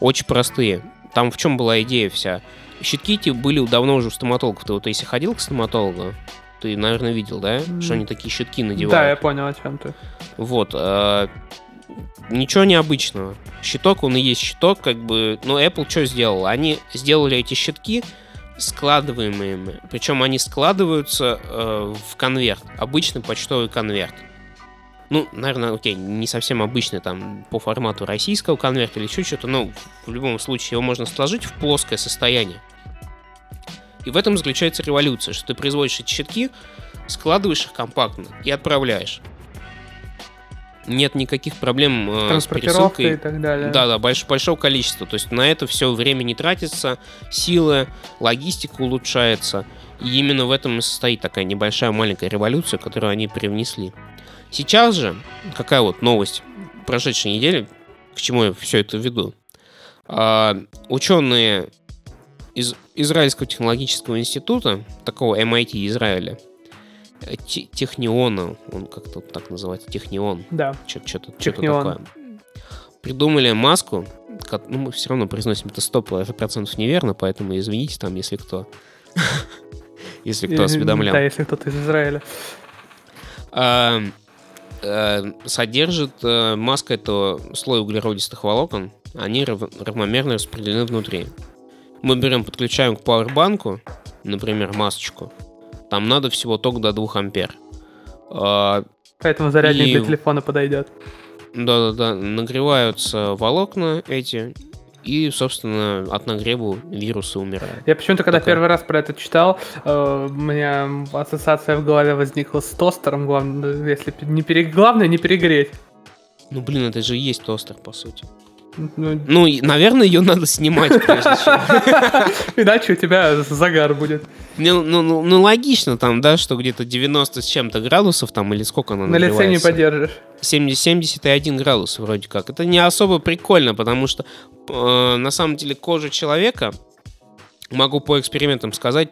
очень простые. Там в чем была идея вся? Щитки эти были давно уже у стоматологов. Ты вот если ходил к стоматологу, ты, наверное, видел, да? Mm. Что они такие щитки надевают. Да, я понял, о чем ты. Вот. Э, ничего необычного. Щиток, он и есть щиток, как бы... Но Apple что сделал? Они сделали эти щитки складываемыми. Причем они складываются э, в конверт. Обычный почтовый конверт. Ну, наверное, окей, не совсем обычный там по формату российского конверта или еще что-то, но в любом случае его можно сложить в плоское состояние. И в этом заключается революция, что ты производишь эти щитки, складываешь их компактно и отправляешь нет никаких проблем э, с пересылкой. и так далее. Да, да, больш, большого количества. То есть на это все время не тратится, силы, логистика улучшается. И именно в этом и состоит такая небольшая маленькая революция, которую они привнесли. Сейчас же, какая вот новость прошедшей недели, к чему я все это веду? А, ученые из Израильского технологического института, такого MIT Израиля, Техниона, он как-то так называется, Технион. Да. Что-то такое. Придумали маску, ну, мы все равно произносим это 100% неверно, поэтому извините там, если кто если кто осведомлял. Да, если кто-то из Израиля. А, содержит маска этого слоя углеродистых волокон, они равномерно распределены внутри. Мы берем, подключаем к пауэрбанку, например, масочку, там надо всего ток до 2 ампер. А, Поэтому зарядник и... для телефона подойдет. Да-да-да, нагреваются волокна эти, и, собственно, от нагрева вирусы умирают. Я почему-то, когда Такая... первый раз про это читал, э, у меня ассоциация в голове возникла с тостером, главное, если не пере... главное не перегреть. Ну, блин, это же и есть тостер, по сути. Ну, ну наверное, ее надо снимать прежде чем. Иначе у тебя загар будет. Ну, ну, ну, ну, логично там, да, что где-то 90 с чем-то градусов там, или сколько она На лице не поддержишь. 70, 71 градус вроде как. Это не особо прикольно, потому что э, на самом деле кожа человека, могу по экспериментам сказать,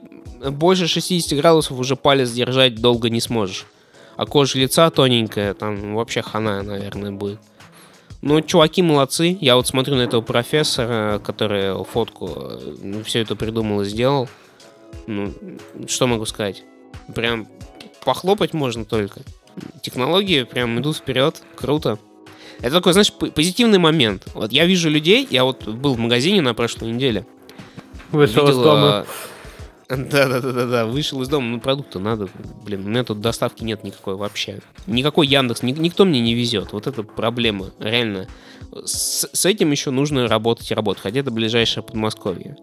больше 60 градусов уже палец держать долго не сможешь. А кожа лица тоненькая, там вообще хана, наверное, будет. Ну, чуваки молодцы. Я вот смотрю на этого профессора, который фотку ну, все это придумал и сделал. Ну, что могу сказать? Прям похлопать можно только. Технологии прям идут вперед. Круто. Это такой, знаешь, позитивный момент. Вот я вижу людей, я вот был в магазине на прошлой неделе. Вышел из дома. Да-да-да-да, вышел из дома, ну продукты надо, блин, у меня тут доставки нет никакой вообще. Никакой Яндекс, ни, никто мне не везет, вот это проблема, реально. С, с этим еще нужно работать и работать, хотя это ближайшее Подмосковье.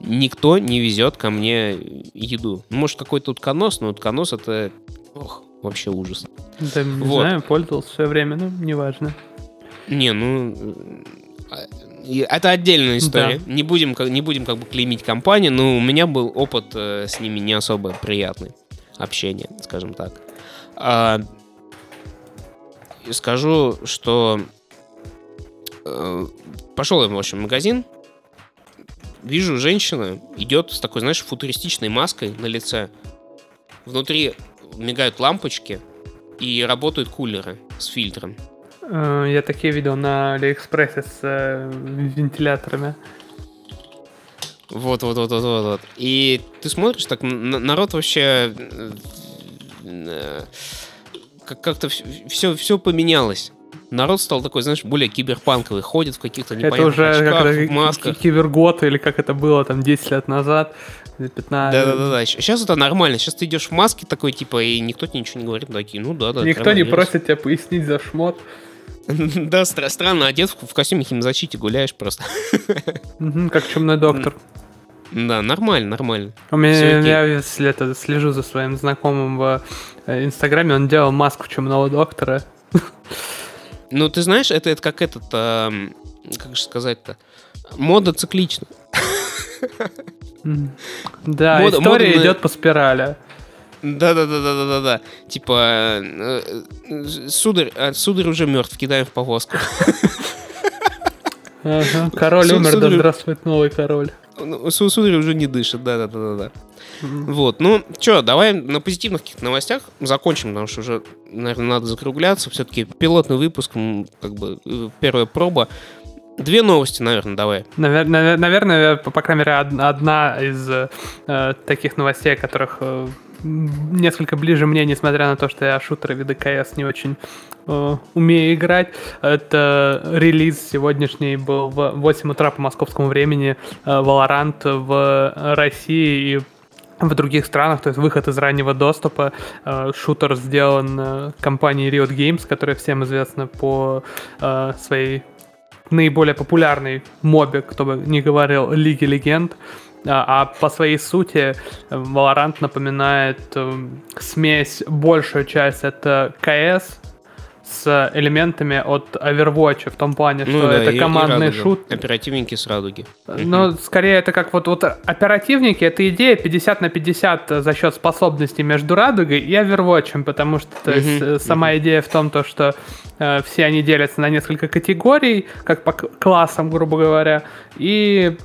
Никто не везет ко мне еду. Ну, может, какой-то утконос, но утконос это, ох, вообще ужас. Да, не вот. знаю, пользовался в свое время, ну, неважно. Не, ну, это отдельная история. Да. Не, будем, не будем как бы клеймить компанию, но у меня был опыт э, с ними не особо приятный. Общение, скажем так. А, скажу, что э, пошел я, в общем, в магазин, вижу, женщина идет с такой, знаешь, футуристичной маской на лице. Внутри мигают лампочки и работают кулеры с фильтром. Э, я такие видел на Алиэкспрессе с э, вентиляторами. Вот, вот, вот, вот, вот, вот. И ты смотришь, так народ вообще э, как-то все, все поменялось. Народ стал такой, знаешь, более киберпанковый, ходит в каких-то непонятных это уже очках, в масках. Кибергод или как это было там 10 лет назад. 15. Да-да-да. Сейчас это нормально. Сейчас ты идешь в маске такой, типа, и никто тебе ничего не говорит. Такие, ну да, да. Никто не просит тебя пояснить за шмот. Да, странно одет в костюме химзащиты гуляешь просто. Как чумной доктор. Да, нормально, нормально. У меня, я это, слежу за своим знакомым в э, Инстаграме, он делал маску чумного доктора. Ну, ты знаешь, это, это как этот, а, как же сказать-то, мода циклична. Да, мода, история мода идет на... по спирали. Да, да, да, да, да, да, да. Типа, э, сударь, а, сударь уже мертв, кидаем в повозку. Ага, король Суд, умер, сударь... да здравствует новый король. Ну, сударь уже не дышит, да, да, да, да, да. Mm-hmm. Вот, ну, что, давай на позитивных каких-то новостях закончим, потому что уже, наверное, надо закругляться. Все-таки пилотный выпуск, как бы э, первая проба. Две новости, наверное, давай. Навер- навер- наверное, по, по крайней мере, одна из э, таких новостей, которых э, несколько ближе мне, несмотря на то, что я шутеры виды КС не очень э, умею играть. Это релиз сегодняшний был в 8 утра по московскому времени э, Valorant в России и в других странах, то есть выход из раннего доступа. Э, шутер сделан э, компанией Riot Games, которая всем известна по э, своей наиболее популярной мобе, кто бы не говорил, Лиги Легенд. А, а по своей сути э, Valorant напоминает э, смесь, большую часть это КС с элементами от Overwatch в том плане, ну, что да, это командный и шут. Оперативники с радуги. Но скорее это как вот, вот оперативники, это идея 50 на 50 за счет способностей между радугой и Overwatch, потому что то есть, uh сама uh идея в том, то, что э, все они делятся на несколько категорий, как по классам, грубо говоря, и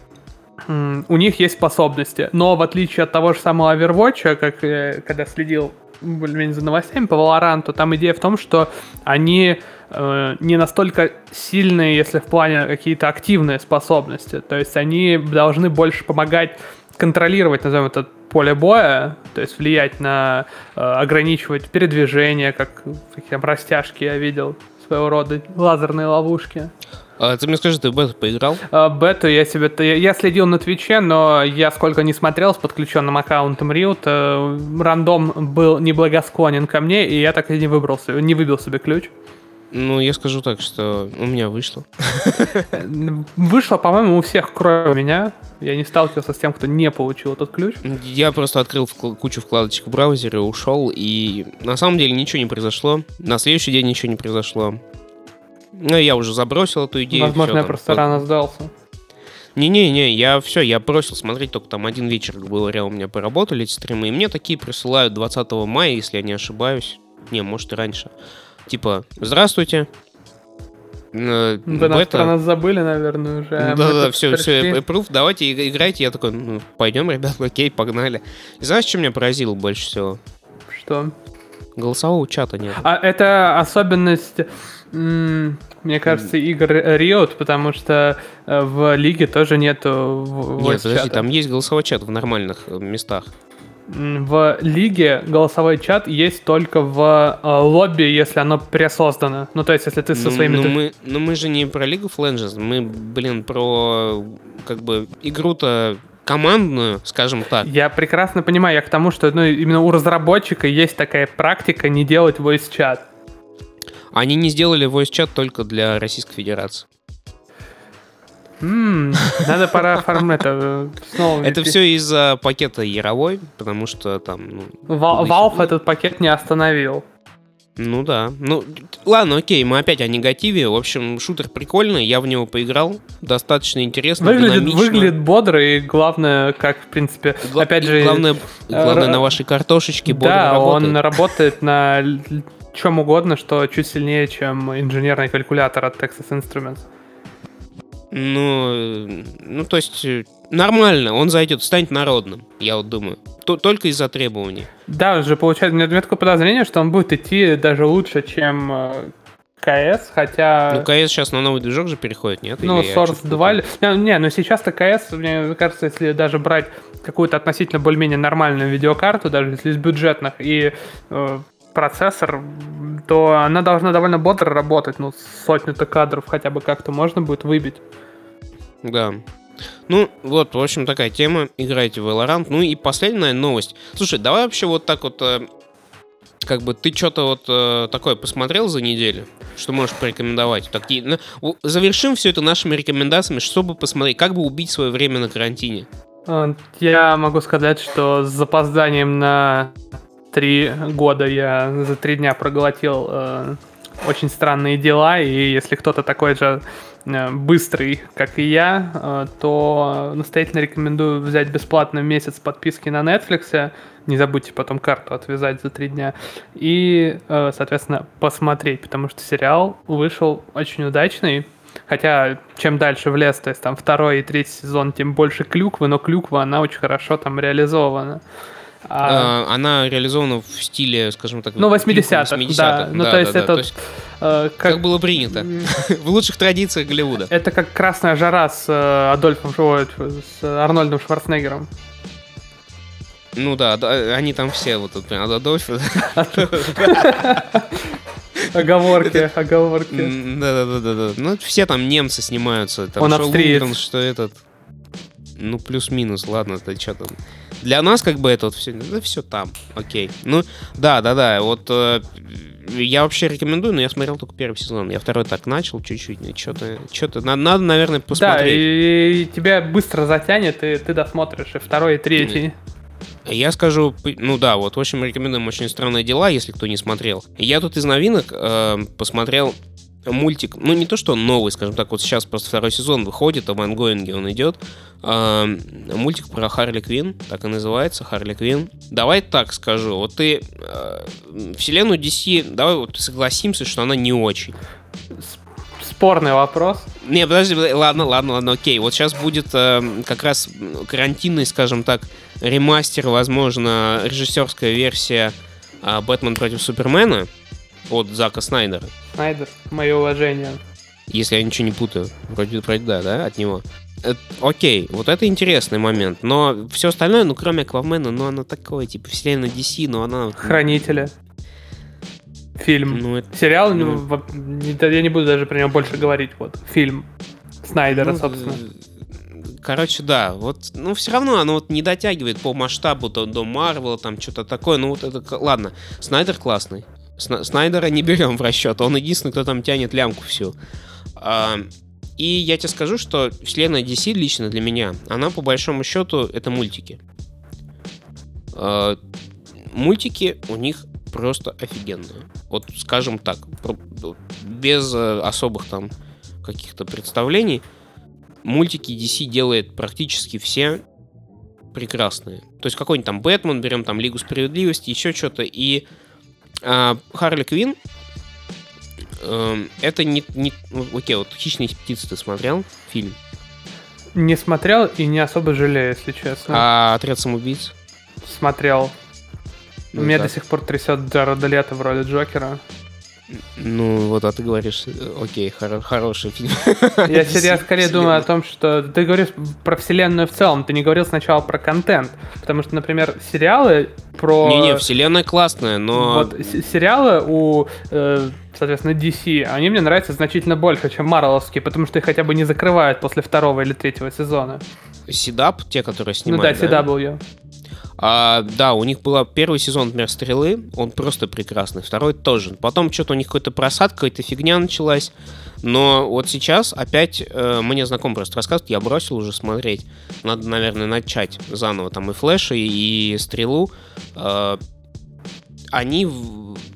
у них есть способности. Но в отличие от того же самого Overwatch, как я когда следил более за новостями по Valorant, там идея в том, что они э, не настолько сильные, если в плане какие-то активные способности. То есть они должны больше помогать контролировать, назовем это, поле боя, то есть влиять на, э, ограничивать передвижение, как какие там растяжки я видел, своего рода лазерные ловушки. А, ты мне скажи, ты в бету поиграл? А, бету я себе... Я, я следил на Твиче, но я сколько не смотрел с подключенным аккаунтом Riot, э, рандом был неблагосклонен ко мне, и я так и не выбрался, не выбил себе ключ. Ну, я скажу так, что у меня вышло. Вышло, по-моему, у всех, кроме меня. Я не сталкивался с тем, кто не получил этот ключ. Я просто открыл кучу вкладочек в браузере, ушел, и на самом деле ничего не произошло. На следующий день ничего не произошло. Ну, я уже забросил эту идею. Возможно, я там, просто под... рано сдался. Не-не-не, я все, я бросил смотреть, только там один вечер, говоря, у меня поработали эти стримы, и мне такие присылают 20 мая, если я не ошибаюсь. Не, может и раньше. Типа, здравствуйте. Э, Вы нас про нас забыли, наверное, уже. Да-да, все, все, approve, давайте играйте. Я такой, ну, пойдем, ребят, окей, погнали. И знаешь, что меня поразило больше всего? Что? Голосового чата нет. А это особенность мне кажется, игр Riot, потому что э, в лиге тоже нету Нет, подожди, там есть голосовой чат в нормальных э, местах. В лиге голосовой чат есть только в э, лобби, если оно пресоздано. Ну, то есть, если ты со ну, своими... Ну, мы, ну, мы же не про League of Legends, мы, блин, про как бы игру-то командную, скажем так. Я прекрасно понимаю, я к тому, что ну, именно у разработчика есть такая практика не делать voice чат. Они не сделали voice чат только для Российской Федерации. Mm, надо пора оформлять это снова. Это все из-за пакета Яровой, потому что там... Ну, Valve этот пакет не остановил. Ну да. Ну, ладно, окей, мы опять о негативе. В общем, шутер прикольный, я в него поиграл. Достаточно интересно, выглядит, динамично. Выглядит бодро, и главное, как, в принципе, Гла- опять же... Главное, главное р- на вашей картошечке бодро да, работает. он работает на чем угодно, что чуть сильнее, чем инженерный калькулятор от Texas Instruments. Ну, ну, то есть нормально, он зайдет, станет народным, я вот думаю. Т- только из-за требований. Да, уже получается, у меня такое подозрение, что он будет идти даже лучше, чем э, КС, хотя... Ну, КС сейчас на новый движок же переходит, нет? Ну, Или Source 2... Не, не, но сейчас-то КС, мне кажется, если даже брать какую-то относительно более-менее нормальную видеокарту, даже если из бюджетных, и э, процессор, то она должна довольно бодро работать. Ну, сотню-то кадров хотя бы как-то можно будет выбить. Да. Ну, вот, в общем, такая тема. Играйте в Valorant. Ну и последняя новость. Слушай, давай вообще вот так вот... Э, как бы ты что-то вот э, такое посмотрел за неделю, что можешь порекомендовать? Такие, ну, завершим все это нашими рекомендациями, чтобы посмотреть, как бы убить свое время на карантине. Я могу сказать, что с запозданием на три года я за три дня проглотил э, очень странные дела, и если кто-то такой же э, быстрый, как и я, э, то настоятельно рекомендую взять бесплатно месяц подписки на Netflix. Не забудьте потом карту отвязать за три дня. И, э, соответственно, посмотреть, потому что сериал вышел очень удачный. Хотя, чем дальше в лес, то есть там второй и третий сезон, тем больше клюквы, но клюква, она очень хорошо там реализована. А... а она реализована в стиле, скажем так, ну, 80-х, 80 да. Ну, да, то есть да, это... То есть, э, как... как было принято. в лучших традициях Голливуда. Это как «Красная жара» с э, Адольфом с Арнольдом Шварценеггером. Ну да, они там все вот тут Адольф. Оговорки, оговорки. Да-да-да-да. Ну, все там немцы снимаются. Там Он австриец. Что этот... Ну, плюс-минус, ладно, это что там. Для нас как бы это вот все, ну, все там, окей. Ну, да, да, да, вот э, я вообще рекомендую, но я смотрел только первый сезон. Я второй так начал чуть-чуть, что-то, что-то надо, надо, наверное, посмотреть. Да, и, и тебя быстро затянет, и ты досмотришь и второй, и третий. Я скажу, ну да, вот, в общем, рекомендуем «Очень странные дела», если кто не смотрел. Я тут из новинок э, посмотрел мультик, ну не то, что он новый, скажем так, вот сейчас просто второй сезон выходит, а в ангоинге он идет. Э, мультик про Харли Квин, так и называется, Харли Квин. Давай так скажу, вот ты э, вселенную DC, давай вот согласимся, что она не очень спорный вопрос. Не, подожди, ладно, ладно, ладно, окей. Вот сейчас будет э, как раз карантинный, скажем так, ремастер, возможно, режиссерская версия э, «Бэтмен против Супермена» от Зака Снайдера. Снайдер, мое уважение. Если я ничего не путаю. Вроде, вроде да, да, от него. Это, окей, вот это интересный момент. Но все остальное, ну, кроме Аквамена, ну, оно такое, типа, вселенная DC, но она... Хранителя фильм. Ну, это... Сериал, ну... я не буду даже про него больше говорить. Вот, фильм Снайдера, ну, собственно. Короче, да, вот, ну, все равно оно вот не дотягивает по масштабу до, до Марвела, там, что-то такое, ну, вот это, ладно, Снайдер классный. Снайдера не берем в расчет, он единственный, кто там тянет лямку всю. А, и я тебе скажу, что вселенная DC лично для меня, она по большому счету это мультики. А, мультики у них просто офигенные. Вот скажем так, без э, особых там каких-то представлений, мультики DC делает практически все прекрасные. То есть какой-нибудь там Бэтмен, берем там Лигу Справедливости, еще что-то. И э, Харли Квин э, это не, не... Ну, окей, вот «Хищные птицы» ты смотрел? Фильм? Не смотрел и не особо жалею, если честно. А «Отряд самоубийц»? Смотрел. Ну, Меня так. до сих пор трясет Джареда Лето в роли Джокера. Ну, вот, а ты говоришь, э, окей, хор- хороший фильм. Я, я скорее думаю о том, что ты говоришь про вселенную в целом, ты не говорил сначала про контент. Потому что, например, сериалы про... Не-не, вселенная классная, но... Вот сериалы у, э, соответственно, DC, они мне нравятся значительно больше, чем Марвеловские, потому что их хотя бы не закрывают после второго или третьего сезона. Седап, те, которые снимают, Ну да, CW. А, да, у них был первый сезон, например, «Стрелы», он просто прекрасный, второй тоже. Потом что-то у них какой-то просадка, какая-то фигня началась. Но вот сейчас опять э, мне знаком просто рассказывают, я бросил уже смотреть. Надо, наверное, начать заново там и «Флэша», и, и «Стрелу». Э, они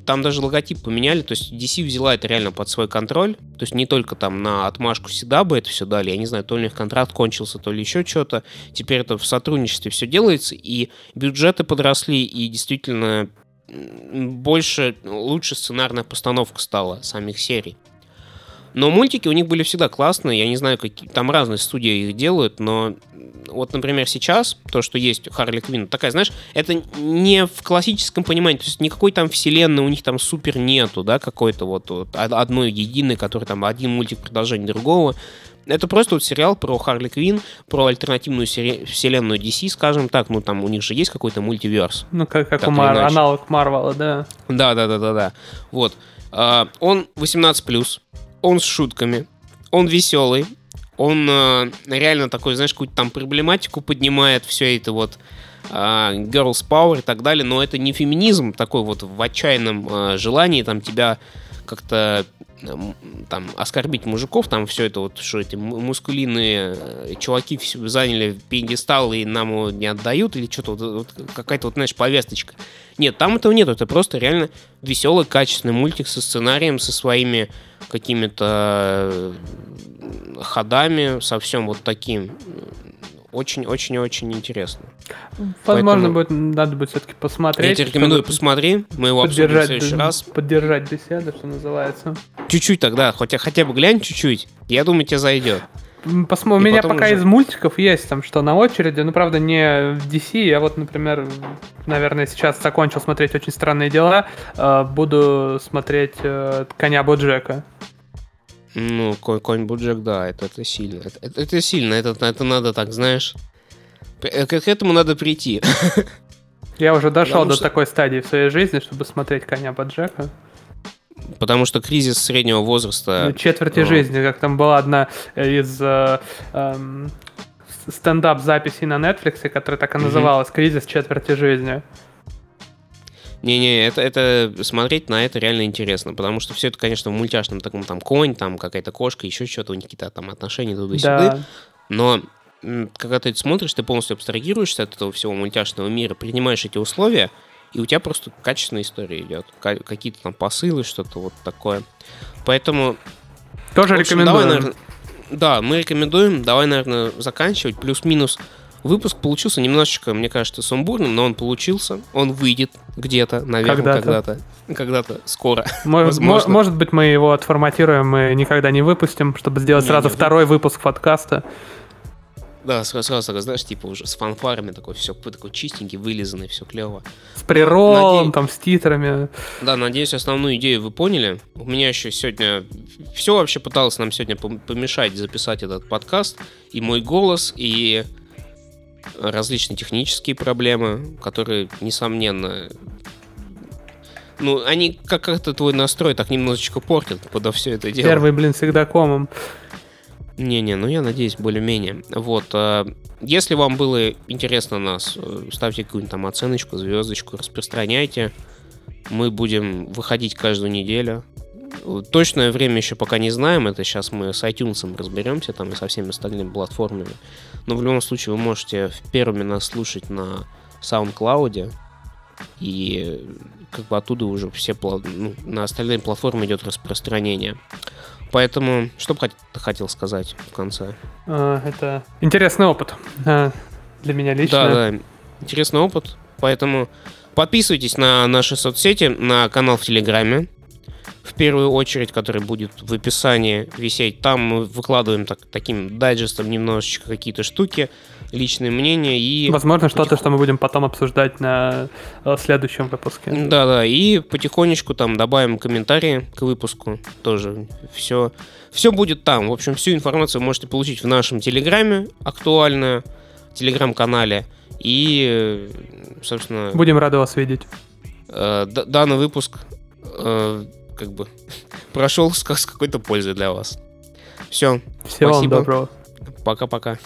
там даже логотип поменяли, то есть DC взяла это реально под свой контроль, то есть не только там на отмашку Седаба это все дали, я не знаю, то ли у них контракт кончился, то ли еще что-то, теперь это в сотрудничестве все делается, и бюджеты подросли, и действительно больше, лучше сценарная постановка стала самих серий. Но мультики у них были всегда классные, я не знаю, какие там разные студии их делают, но вот, например, сейчас то, что есть Харли Квинн, такая, знаешь, это не в классическом понимании, то есть никакой там вселенной у них там супер нету, да, какой-то вот, вот одной единой, который там один мультик продолжение другого. Это просто вот сериал про Харли Квинн, про альтернативную сери- вселенную DC, скажем так. Ну, там у них же есть какой-то мультиверс. Ну, как, как у Мар- аналог Марвела, да. Да, да, да, да, да. Вот. Uh, он 18+, он с шутками, он веселый, он э, реально такой, знаешь, какую-то там проблематику поднимает, все это вот э, girls power и так далее, но это не феминизм такой вот в отчаянном э, желании там тебя как-то там оскорбить мужиков, там все это вот, что эти мускулинные э, чуваки заняли пьедестал и нам его не отдают, или что-то вот, вот, какая-то вот, знаешь, повесточка. Нет, там этого нет, это просто реально веселый, качественный мультик со сценарием, со своими какими-то э, ходами, со всем вот таким очень-очень-очень интересно. Возможно, Поэтому... будет, надо будет все-таки посмотреть. Я тебе рекомендую, посмотри, мы его обсудим в следующий раз. Поддержать беседу, что называется. Чуть-чуть тогда, хотя хотя бы глянь чуть-чуть, я думаю, тебе зайдет. Посмо... У меня пока уже... из мультиков есть там что на очереди, ну, правда, не в DC. Я вот, например, наверное, сейчас закончил смотреть «Очень странные дела». Э, буду смотреть э, «Коня Боджека». Ну, конь Буджек, да, это, это сильно. Это, это, это сильно, это, это надо так, знаешь. К, к этому надо прийти. Я уже дошел Потому до что... такой стадии в своей жизни, чтобы смотреть коня Боджека. Потому что кризис среднего возраста... Ну, четверти Но... жизни, как там была одна из э, э, стендап-записей на Netflix, которая так и называлась «Кризис четверти жизни». Не-не, это, это смотреть на это реально интересно, потому что все это, конечно, в мультяшном таком там конь, там какая-то кошка, еще что-то, у них какие-то там отношения туда-сюда. Да. Но когда ты это смотришь, ты полностью абстрагируешься от этого всего мультяшного мира, принимаешь эти условия, и у тебя просто качественная история идет. Какие-то там посылы, что-то вот такое. Поэтому... Тоже общем, рекомендую. Давай, наверное, да, мы рекомендуем. Давай, наверное, заканчивать. Плюс-минус Выпуск получился немножечко, мне кажется, сумбурным, но он получился. Он выйдет где-то, наверное, когда-то. Когда-то, когда скоро. Может, может быть, мы его отформатируем и никогда не выпустим, чтобы сделать не, сразу не второй вы... выпуск подкаста. Да, сразу, сразу, знаешь, типа уже с фанфарами такой, все такой чистенький, вылизанный, все клево. С приролом, Наде... там, с титрами. Да, надеюсь, основную идею вы поняли. У меня еще сегодня... Все вообще пыталось нам сегодня помешать записать этот подкаст. И мой голос, и различные технические проблемы, которые, несомненно, ну, они как как-то твой настрой так немножечко портят подо все это дело. Первый, блин, всегда комом. Не-не, ну я надеюсь, более-менее. Вот, а, если вам было интересно нас, э, ставьте какую-нибудь там оценочку, звездочку, распространяйте. Мы будем выходить каждую неделю. Точное время еще пока не знаем, это сейчас мы с iTunes разберемся там и со всеми остальными платформами. Но в любом случае вы можете первыми нас слушать на SoundCloud, и как бы оттуда уже все ну, на остальные платформы идет распространение. Поэтому, что бы хотел сказать в конце? А, это интересный опыт а, для меня лично. Да, да, интересный опыт. Поэтому подписывайтесь на наши соцсети, на канал в Телеграме в первую очередь, который будет в описании висеть. Там мы выкладываем так, таким дайджестом немножечко какие-то штуки, личные мнения и... Возможно, что-то, что мы будем потом обсуждать на э, следующем выпуске. Да-да, и потихонечку там добавим комментарии к выпуску тоже. Все, все будет там. В общем, всю информацию вы можете получить в нашем Телеграме, актуальную, Телеграм-канале. И, собственно... Будем рады вас видеть. Э, данный выпуск э, как бы прошел с, с какой-то пользой для вас. Все. Всего спасибо. вам доброго. Пока-пока.